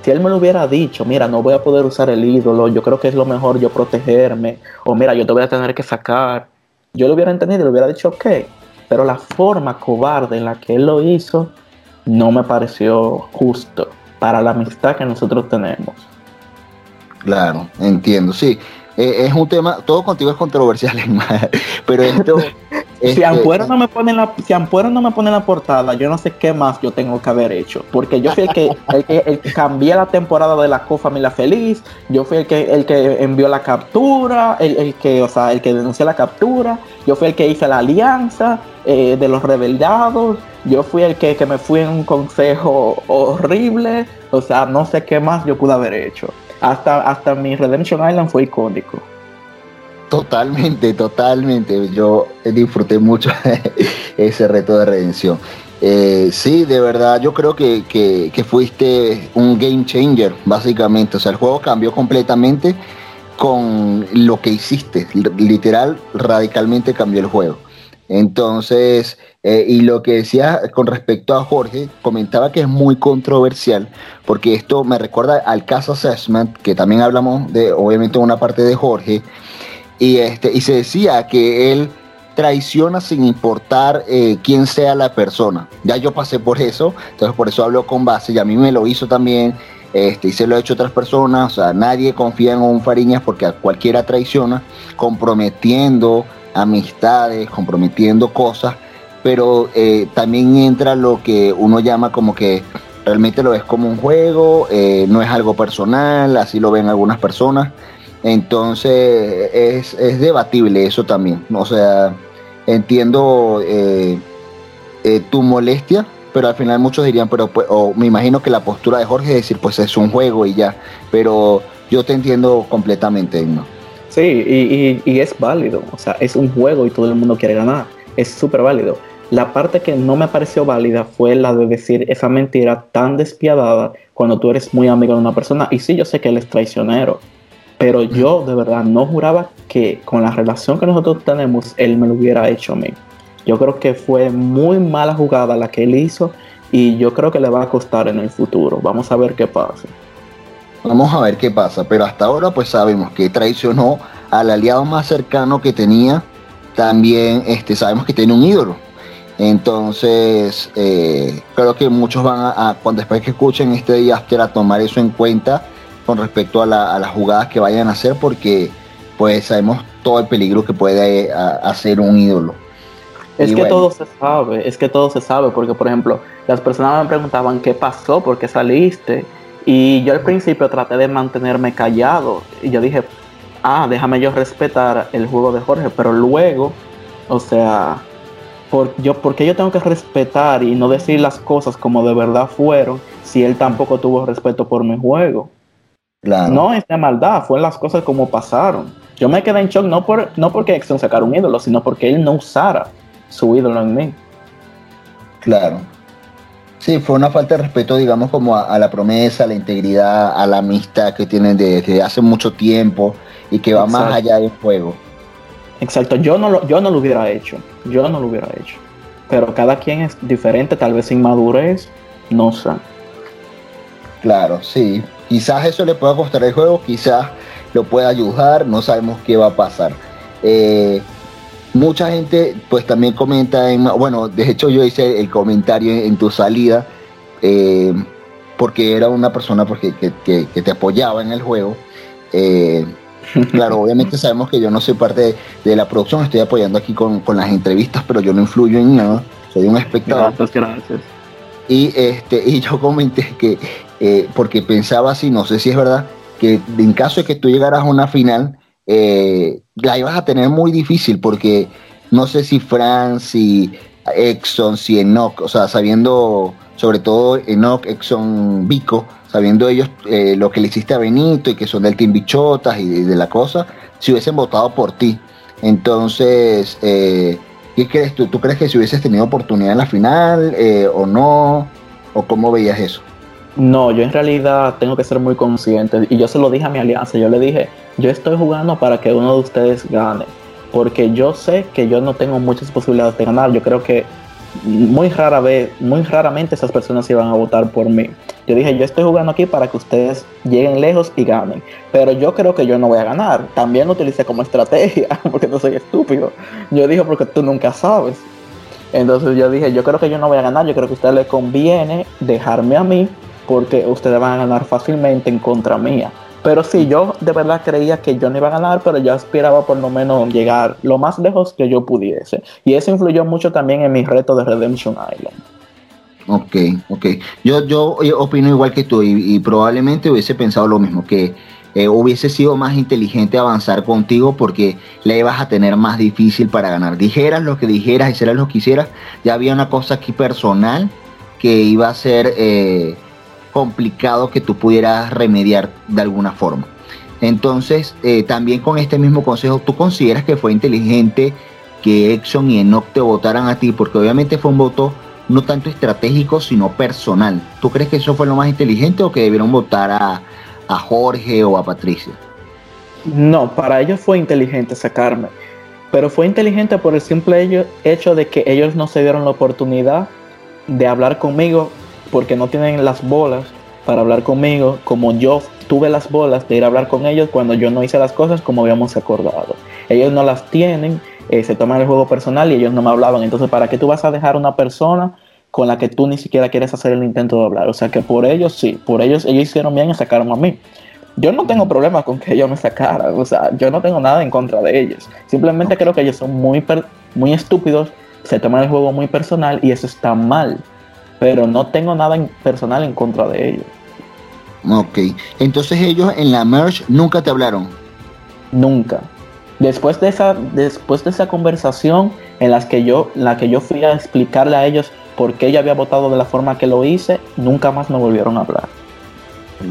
si él me lo hubiera dicho, mira, no voy a poder usar el ídolo, yo creo que es lo mejor yo protegerme, o mira, yo te voy a tener que sacar, yo lo hubiera entendido y le hubiera dicho, ok, pero la forma cobarde en la que él lo hizo no me pareció justo para la amistad que nosotros tenemos. Claro, entiendo, sí. Eh, es un tema, todo contigo es controversial, pero esto... si este, Ampuero no me pone la, si Ampuero no me pone la portada, yo no sé qué más yo tengo que haber hecho, porque yo fui el que, el que, cambié la temporada de la Co-Familia Feliz, yo fui el que, el que envió la captura, el, que, o sea, el que denunció la captura, yo fui el que hice la alianza eh, de los rebeldados, yo fui el que, que me fui en un consejo horrible, o sea, no sé qué más yo pude haber hecho. Hasta, hasta mi Redemption Island fue icónico. Totalmente, totalmente. Yo disfruté mucho ese reto de redención. Eh, sí, de verdad, yo creo que, que, fuiste un game changer, básicamente. O sea, el juego cambió completamente con lo que hiciste. Literal, radicalmente cambió el juego. Entonces, eh, y lo que decía con respecto a Jorge, comentaba que es muy controversial, porque esto me recuerda al caso Assessment, que también hablamos de, obviamente, una parte de Jorge, y, este, y se decía que él traiciona sin importar eh, quién sea la persona. Ya yo pasé por eso, entonces por eso hablo con base, y a mí me lo hizo también, este, y se lo ha hecho otras personas, o sea, nadie confía en un Fariñas porque a cualquiera traiciona, comprometiendo amistades, comprometiendo cosas, pero eh, también entra lo que uno llama como que realmente lo es como un juego, eh, no es algo personal, así lo ven algunas personas. Entonces es, es debatible eso también. O sea, entiendo eh, tu molestia, pero al final muchos dirían, pero pues, o me imagino que la postura de Jorge es decir, pues es un juego y ya, pero yo te entiendo completamente, ¿no? Sí, y, es válido. O sea, es un juego y todo el mundo quiere ganar. Es súper válido. La parte que no me pareció válida fue la de decir esa mentira tan despiadada cuando tú eres muy amigo de una persona. Y sí, yo sé que él es traicionero. Pero yo de verdad no juraba que con la relación que nosotros tenemos, él me lo hubiera hecho a mí. Yo creo que fue muy mala jugada la que él hizo y yo creo que le va a costar en el futuro. Vamos a ver qué pasa. Vamos a ver qué pasa, pero hasta ahora pues sabemos que traicionó al aliado más cercano que tenía. También este, sabemos que tiene un ídolo. Entonces, eh, creo que muchos van a, cuando después que escuchen este día a tomar eso en cuenta con respecto a, las jugadas que vayan a hacer, porque pues sabemos todo el peligro que puede hacer un ídolo. Es que todo se sabe, es que todo se sabe, porque por ejemplo, las personas me preguntaban qué pasó, por qué saliste, y yo al principio traté de mantenerme callado. Y yo dije, ah, déjame yo respetar el juego de Jorge, pero luego, o sea, por, yo, porque yo tengo que respetar y no decir las cosas como de verdad fueron si él tampoco tuvo respeto por mi juego? Claro. No es de maldad, fue las cosas como pasaron. Yo me quedé en shock no, por, no porque Exxon sacara un ídolo, sino porque él no usara su ídolo en mí. Claro. Sí, fue una falta de respeto, digamos, como a, la promesa, a la integridad, a la amistad que tienen desde hace mucho tiempo y que va más allá del juego. Exacto, yo no, lo, yo no lo hubiera hecho, yo no lo hubiera hecho. Pero cada quien es diferente, tal vez sin madurez, no sé. Claro, sí. Quizás eso le pueda costar el juego, quizás lo pueda ayudar, no sabemos qué va a pasar. Eh, mucha gente pues también comenta, en, bueno, de hecho yo hice el comentario en, tu salida, eh, porque era una persona porque, que, te apoyaba en el juego. Eh, claro, obviamente sabemos que yo no soy parte de, la producción, estoy apoyando aquí con, las entrevistas, pero yo no influyo en nada, soy un espectador. Gracias, gracias. Y, este, y yo comenté que, eh, porque pensaba así, no sé si es verdad, que en caso de que tú llegaras a una final, eh, la ibas a tener muy difícil porque no sé si Fran, si Exxon, si Enoch, o sea, sabiendo sobre todo Enoch, Exxon, Vico, sabiendo ellos eh, lo que le hiciste a Benito y que son del Team Bichotas y de, la cosa, si hubiesen votado por ti. Entonces, eh, ¿qué crees tú? ¿Tú crees que si hubieses tenido oportunidad en la final o no? ¿O cómo veías eso? No, yo en realidad tengo que ser muy consciente y yo se lo dije a mi alianza, yo le dije, yo estoy jugando para que uno de ustedes gane, porque yo sé que yo no tengo muchas posibilidades de ganar, yo creo que muy rara vez, muy raramente esas personas iban a votar por mí. Yo dije, yo estoy jugando aquí para que ustedes lleguen lejos y ganen, pero yo creo que yo no voy a ganar. También lo utilicé como estrategia, porque no soy estúpido. Yo dije, porque tú nunca sabes. Entonces yo dije, yo creo que yo no voy a ganar, yo creo que a ustedes les conviene dejarme a mí porque ustedes van a ganar fácilmente en contra mía. Pero sí, yo de verdad creía que yo no iba a ganar, pero yo aspiraba por lo menos llegar lo más lejos que yo pudiese. Y eso influyó mucho también en mi reto de Redemption Island. Ok, ok. Yo, yo opino igual que tú y, probablemente hubiese pensado lo mismo, que eh, hubiese sido más inteligente avanzar contigo porque la ibas a tener más difícil para ganar. Dijeras lo que dijeras, hicieras lo que hicieras, ya había una cosa aquí personal que iba a ser... Eh, complicado que tú pudieras remediar de alguna forma. Entonces, eh, también con este mismo consejo, ¿tú consideras que fue inteligente que Exxon y Enoch te votaran a ti? Porque obviamente fue un voto no tanto estratégico, sino personal. ¿Tú crees que eso fue lo más inteligente o que debieron votar a, a Jorge o a Patricia? No, para ellos fue inteligente sacarme. Pero fue inteligente por el simple hecho de que ellos no se dieron la oportunidad de hablar conmigo porque no tienen las bolas para hablar conmigo como yo tuve las bolas de ir a hablar con ellos cuando yo no hice las cosas como habíamos acordado. Ellos no las tienen, eh, se toman el juego personal y ellos no me hablaban. Entonces, ¿para qué tú vas a dejar una persona con la que tú ni siquiera quieres hacer el intento de hablar? O sea que por ellos sí, por ellos ellos hicieron bien y sacaron a mí. Yo no tengo problema con que ellos me sacaran, o sea, yo no tengo nada en contra de ellos. Simplemente creo que ellos son muy, muy estúpidos, se toman el juego muy personal y eso está mal pero no tengo nada en personal en contra de ellos. Ok, entonces ellos en la merge nunca te hablaron. Nunca. Después de esa, después de esa conversación en las que yo, la que yo fui a explicarle a ellos por qué yo había votado de la forma que lo hice, nunca más me volvieron a hablar.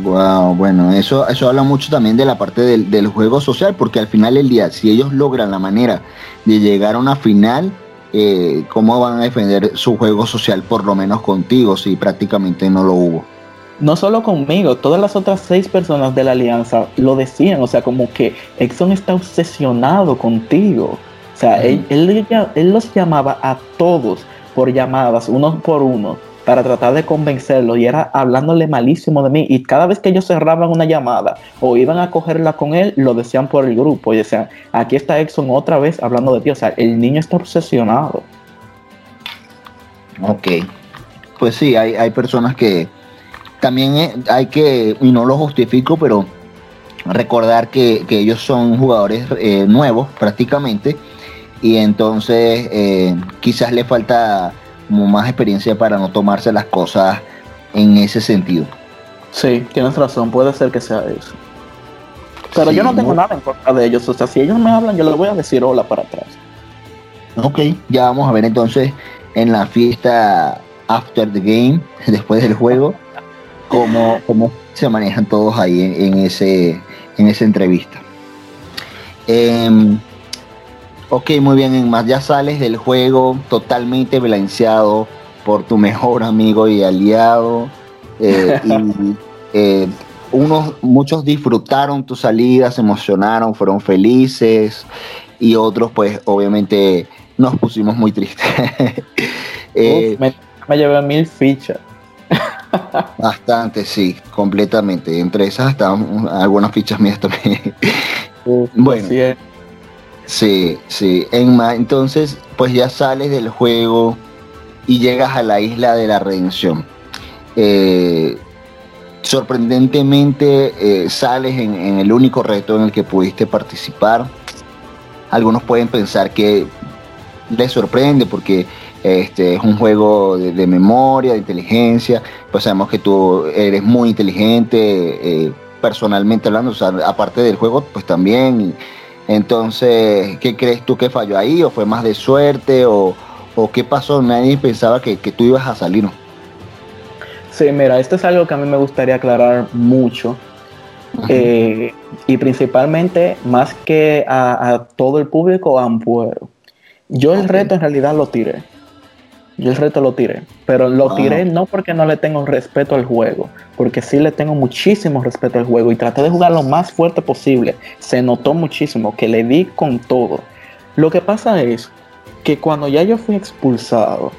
Wow, bueno, eso, eso habla mucho también de la parte del, del juego social, porque al final del día, si ellos logran la manera de llegar a una final, eh, cómo van a defender su juego social, por lo menos contigo, si prácticamente no lo hubo. No solo conmigo, todas las otras seis personas de la alianza lo decían, o sea, como que Exxon está obsesionado contigo. O sea, él, él los llamaba a todos por llamadas, uno por uno, para tratar de convencerlo y era hablándole malísimo de mí. Y cada vez que ellos cerraban una llamada o iban a cogerla con él, lo decían por el grupo y decían, aquí está Exxon otra vez hablando de ti. O sea, el niño está obsesionado. Ok. Pues sí, hay, personas que también eh, hay que, y no lo justifico, pero recordar que, ellos son jugadores eh, nuevos prácticamente y entonces eh, quizás le falta como más experiencia para no tomarse las cosas en ese sentido. Sí, tienes razón, puede ser que sea eso. Pero yo no tengo nada en contra de ellos. O sea, si ellos me hablan, yo les voy a decir hola para atrás. Ok, ya vamos a ver entonces en la fiesta after the game, después del juego, cómo, cómo se manejan todos ahí en, ese, en esa entrevista. Em, ok, muy bien, más ya sales del juego totalmente balanceado por tu mejor amigo y aliado. Eh, y eh, unos, muchos disfrutaron tu salida, se emocionaron, fueron felices y otros pues obviamente nos pusimos muy tristes. Eh, me, llevé mil fichas. bastante, sí, completamente. Entre esas estaban algunas fichas mías también. bueno. Sí, sí. entonces, pues ya sales del juego y llegas a la isla de la redención. Eh, sorprendentemente eh, sales en, el único reto en el que pudiste participar. Algunos pueden pensar que les sorprende porque este es un juego de, memoria, de inteligencia. Pues sabemos que tú eres muy inteligente eh, personalmente hablando, o sea, aparte del juego, pues también. Entonces, ¿qué crees tú que falló ahí? ¿O fue más de suerte? ¿O, qué pasó? Nadie pensaba que, que tú ibas a salir. ¿no? Sí, mira, esto es algo que a mí me gustaría aclarar mucho. Eh, y principalmente, más que a, todo el público, a Ampuero. Yo el reto en realidad lo tiré. Yo el reto lo tiré. Pero lo tiré no porque no le tengo respeto al juego, porque sí le tengo muchísimo respeto al juego y traté de jugar lo más fuerte posible. Se notó muchísimo que le di con todo. Lo que pasa es que cuando ya yo fui expulsado,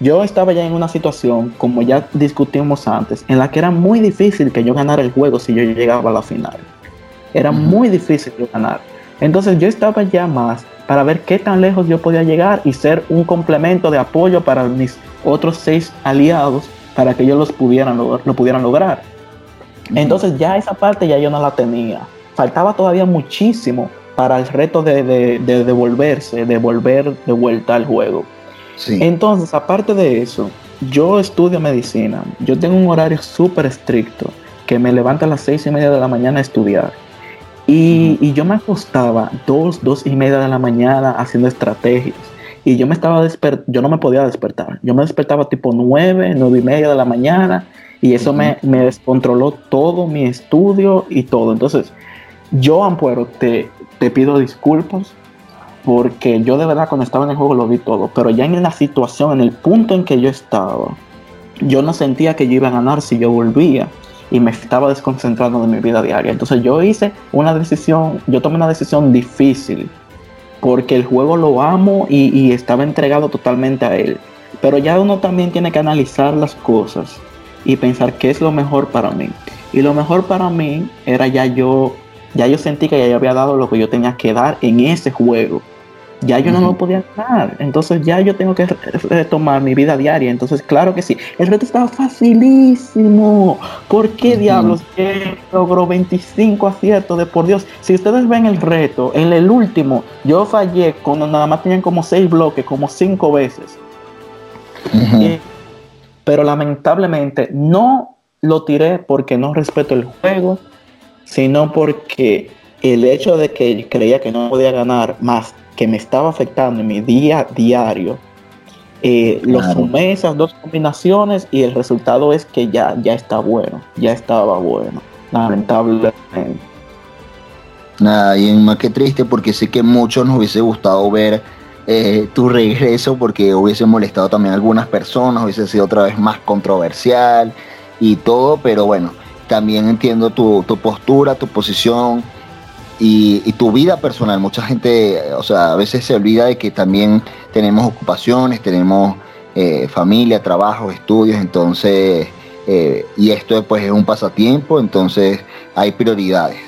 yo estaba ya en una situación, como ya discutimos antes, en la que era muy difícil que yo ganara el juego si yo llegaba a la final. Era muy difícil yo ganar. Entonces yo estaba ya más para ver qué tan lejos yo podía llegar y ser un complemento de apoyo para mis otros seis aliados para que ellos los pudieran lo, pudieran lograr. Entonces ya esa parte ya yo no la tenía. Faltaba todavía muchísimo para el reto de, de devolverse, de volver de vuelta al juego. Entonces, aparte de eso, yo estudio medicina. Yo tengo un horario súper estricto que me levanta a las seis y media de la mañana a estudiar. Y, yo me acostaba dos, dos y media de la mañana haciendo estrategias. Y yo me estaba yo no me podía despertar. Yo me despertaba tipo nueve, nueve y media de la mañana. Y eso me, descontroló todo mi estudio y todo. Entonces, yo, Ampuero, te, te pido disculpas porque yo de verdad cuando estaba en el juego lo vi todo, pero ya en la situación, en el punto en que yo estaba, yo no sentía que yo iba a ganar si yo volvía y me estaba desconcentrando de mi vida diaria. Entonces yo hice una decisión, yo tomé una decisión difícil, porque el juego lo amo y, estaba entregado totalmente a él. Pero ya uno también tiene que analizar las cosas y pensar qué es lo mejor para mí. Y lo mejor para mí era ya yo, ya yo sentí que ya yo había dado lo que yo tenía que dar en ese juego ya yo no lo podía ganar. Entonces ya yo tengo que retomar mi vida diaria. Entonces, claro que sí. El reto estaba facilísimo. ¿Por qué diablos logró 25 aciertos de por Dios? Si ustedes ven el reto, en el último, yo fallé cuando nada más tenían como 6 bloques, como 5 veces. pero lamentablemente no lo tiré porque no respeto el juego, sino porque el hecho de que creía que no podía ganar más que me estaba afectando en mi día diario, eh, lo sumé esas dos combinaciones y el resultado es que ya, ya está bueno, ya estaba bueno, lamentablemente. Nada, y más que triste porque sé que muchos nos hubiese gustado ver eh, tu regreso porque hubiese molestado también a algunas personas, hubiese sido otra vez más controversial y todo, pero bueno, también entiendo tu, tu postura, tu posición y, tu vida personal. Mucha gente, o sea, a veces se olvida de que también tenemos ocupaciones, tenemos eh, familia, trabajo, estudios, entonces, eh, y esto pues es un pasatiempo, entonces hay prioridades.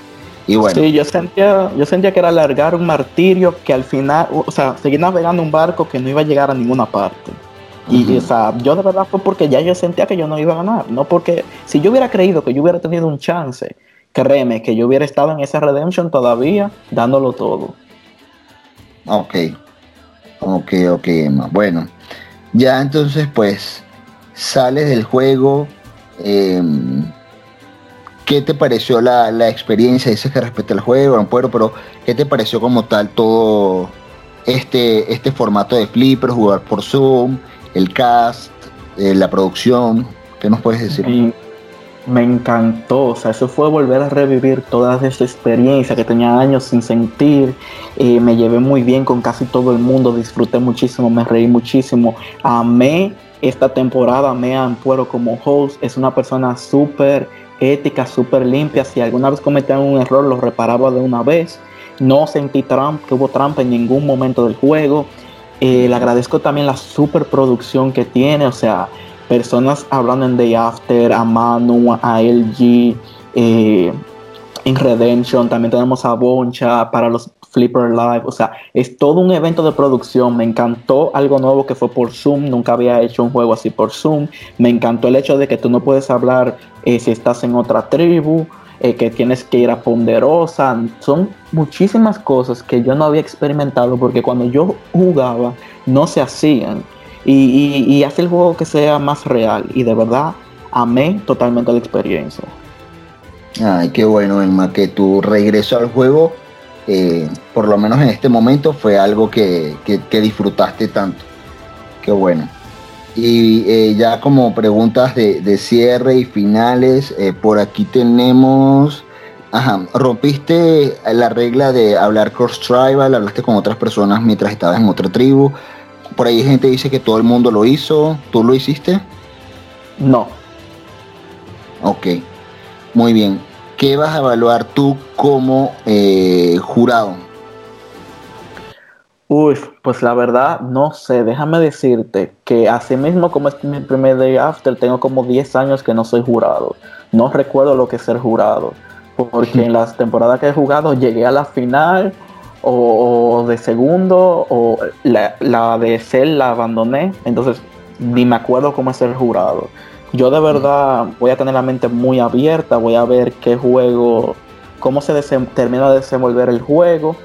Y bueno. Sí, yo sentía, yo sentía que era alargar un martirio que al final, o sea, seguir navegando un barco que no iba a llegar a ninguna parte. Y, o sea, yo de verdad fue porque ya yo sentía que yo no iba a ganar, no porque si yo hubiera creído que yo hubiera tenido un chance, créeme que yo hubiera estado en esa Redemption todavía dándolo todo. Ok, ok, ok, Emma. Bueno, ya entonces pues sales del juego. Em, ¿qué te pareció la, la experiencia? Dices que respecta el juego, no puedo, pero ¿qué te pareció como tal todo este, este formato de Flipper, jugar por Zoom, el cast, eh, la producción? ¿Qué nos puedes decir? Me encantó, o sea, eso fue volver a revivir toda esa experiencia que tenía años sin sentir, eh, me llevé muy bien con casi todo el mundo, disfruté muchísimo, me reí muchísimo, amé esta temporada, amé a Ampuero como host, es una persona súper ética, súper limpia, si alguna vez cometía un error lo reparaba de una vez, no sentí trampa, que hubo trampa en ningún momento del juego, eh, le agradezco también la superproducción que tiene, o sea, personas hablando en Day After, a Manu, a LG, eh, en Redemption, también tenemos a Boncha para los Flipper Live, o sea, es todo un evento de producción, me encantó algo nuevo que fue por Zoom, nunca había hecho un juego así por Zoom, me encantó el hecho de que tú no puedes hablar eh, si estás en otra tribu, eh, que tienes que ir a Ponderosa, son muchísimas cosas que yo no había experimentado porque cuando yo jugaba no se hacían y, hace el juego que sea más real. Y de verdad, amé totalmente la experiencia. Ay, qué bueno, Emma, que tu regreso al juego, eh, por lo menos en este momento, fue algo que, disfrutaste tanto. Qué bueno. Y eh, ya como preguntas de, cierre y finales, eh, por aquí tenemos... Ajá, rompiste la regla de hablar cross tribal, hablaste con otras personas mientras estabas en otra tribu. Por ahí gente dice que todo el mundo lo hizo. ¿Tú lo hiciste? No. Ok. Muy bien. ¿Qué vas a evaluar tú como eh, jurado? Uy, pues la verdad, no sé. Déjame decirte que así mismo como es mi primer day after, tengo como 10 años que no soy jurado. No recuerdo lo que es ser jurado. Porque en las temporadas que he jugado llegué a la final o, de segundo, o la, de Cell la abandoné, entonces ni me acuerdo cómo es el jurado. Yo de verdad voy a tener la mente muy abierta, voy a ver qué juego, cómo se termina de desenvolver el juego.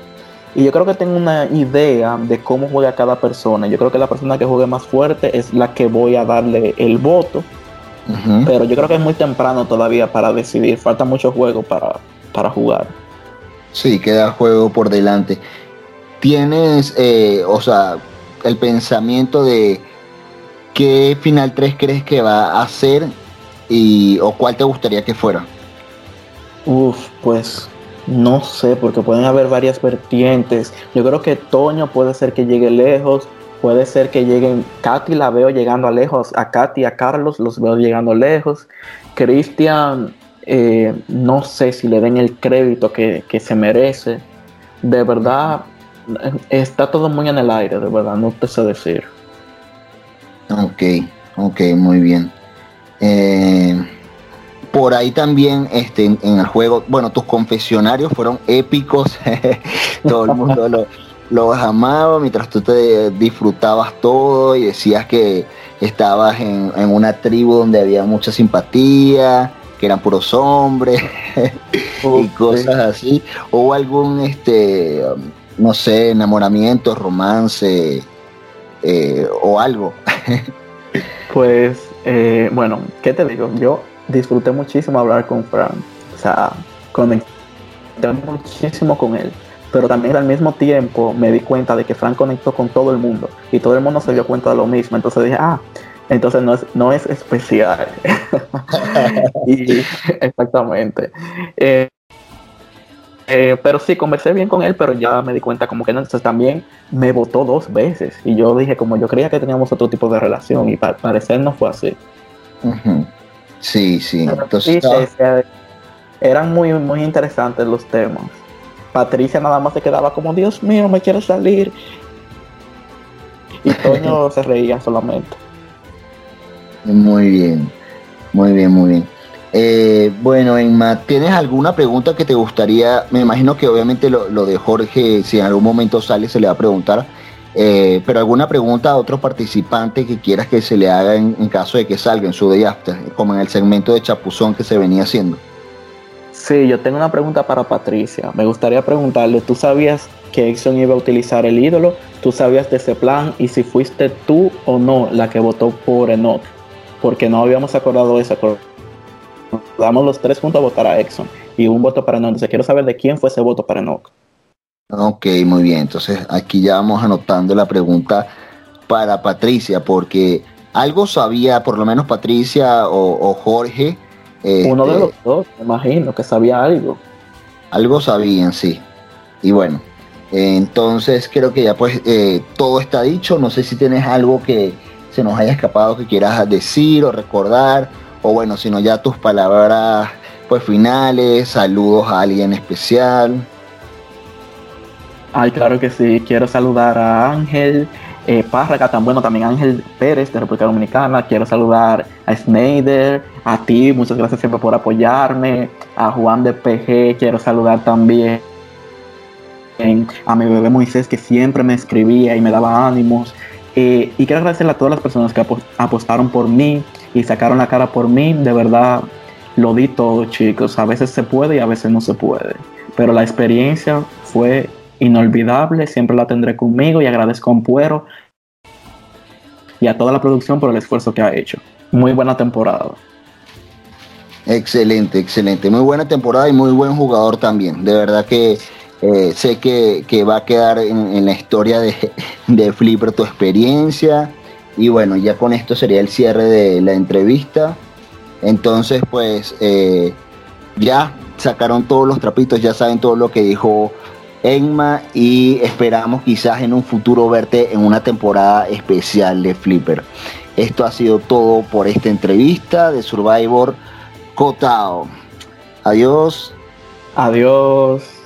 Y yo creo que tengo una idea de cómo juega cada persona. Yo creo que la persona que juegue más fuerte es la que voy a darle el voto. Pero yo creo que es muy temprano todavía para decidir. Falta mucho juego para, para jugar. Sí, queda juego por delante. ¿Tienes, eh, o sea, el pensamiento de qué final 3 crees que va a ser y, o cuál te gustaría que fuera? Uf, pues no sé, porque pueden haber varias vertientes. Yo creo que Toño puede ser que llegue lejos, puede ser que lleguen. Katy la veo llegando a lejos, a Katy, a Carlos los veo llegando lejos. Cristian eh, no sé si le den el crédito que, se merece. De verdad, está todo muy en el aire, de verdad, no te sé decir. Ok, ok, muy bien. Eh, por ahí también este, en, el juego, bueno, tus confesionarios fueron épicos, todo el mundo lo, los amaba mientras tú te disfrutabas todo y decías que estabas en, en una tribu donde había mucha simpatía, que eran puros hombres y cosas así. ¿O algún, este, no sé, enamoramiento, romance eh, o algo? pues, eh, bueno, ¿qué te digo? Yo disfruté muchísimo hablar con Fran. O sea, conecté muchísimo con él. Pero también al mismo tiempo me di cuenta de que Fran conectó con todo el mundo y todo el mundo se dio cuenta de lo mismo. Entonces dije, ah, entonces no es, no es especial. y, exactamente. Eh, eh, pero sí, conversé bien con él, pero ya me di cuenta como que no, entonces también me votó dos veces. Y yo dije, como yo creía que teníamos otro tipo de relación, y para parecer no fue así. Sí, sí. Entonces, eran muy, muy interesantes los temas. Patricia nada más se quedaba como, Dios mío, me quiero salir. Y Toño se reía solamente. Muy bien, muy bien, muy bien. Eh, bueno, Emma, ¿tienes alguna pregunta que te gustaría? Me imagino que obviamente lo, de Jorge, si en algún momento sale, se le va a preguntar. Eh, pero alguna pregunta a otro participante que quieras que se le haga en, caso de que salga en su day after, como en el segmento de chapuzón que se venía haciendo. Sí, yo tengo una pregunta para Patricia. Me gustaría preguntarle, ¿tú sabías que Exxon iba a utilizar el ídolo? ¿Tú sabías de ese plan? Y si fuiste tú o no la que votó por Enoch porque no habíamos acordado eso damos los tres juntos a votar a Exxon y un voto para Enoch. Entonces quiero saber de quién fue ese voto para Enoch. Ok, muy bien. Entonces aquí ya vamos anotando la pregunta para Patricia, porque algo sabía, por lo menos Patricia o, Jorge. Uno de este, los dos, me imagino, que sabía algo. Algo sabían, sí. Y bueno, entonces creo que ya pues eh, todo está dicho. No sé si tienes algo que se nos haya escapado que quieras decir o recordar. O bueno, si no ya tus palabras pues finales, saludos a alguien especial. Ay, claro que sí. Quiero saludar a Ángel eh, Párraga, tan bueno también Ángel Pérez de República Dominicana. Quiero saludar a Snyder, a ti, muchas gracias siempre por apoyarme. A Juan de PG, quiero saludar también a mi bebé Moisés que siempre me escribía y me daba ánimos. Eh, y quiero agradecerle a todas las personas que apostaron por mí y sacaron la cara por mí. De verdad, lo di todo, chicos. A veces se puede y a veces no se puede. Pero la experiencia fue inolvidable, siempre la tendré conmigo y agradezco a Puero y a toda la producción por el esfuerzo que ha hecho. Muy buena temporada. Excelente, excelente. Muy buena temporada y muy buen jugador también. De verdad que eh, sé que, va a quedar en, la historia de, de, Flipper tu experiencia. Y bueno, ya con esto sería el cierre de la entrevista. Entonces, pues eh, ya sacaron todos los trapitos, ya saben todo lo que dijo Enma y esperamos quizás en un futuro verte en una temporada especial de Flipper. Esto ha sido todo por esta entrevista de Survivor Cotao. Adiós. Adiós.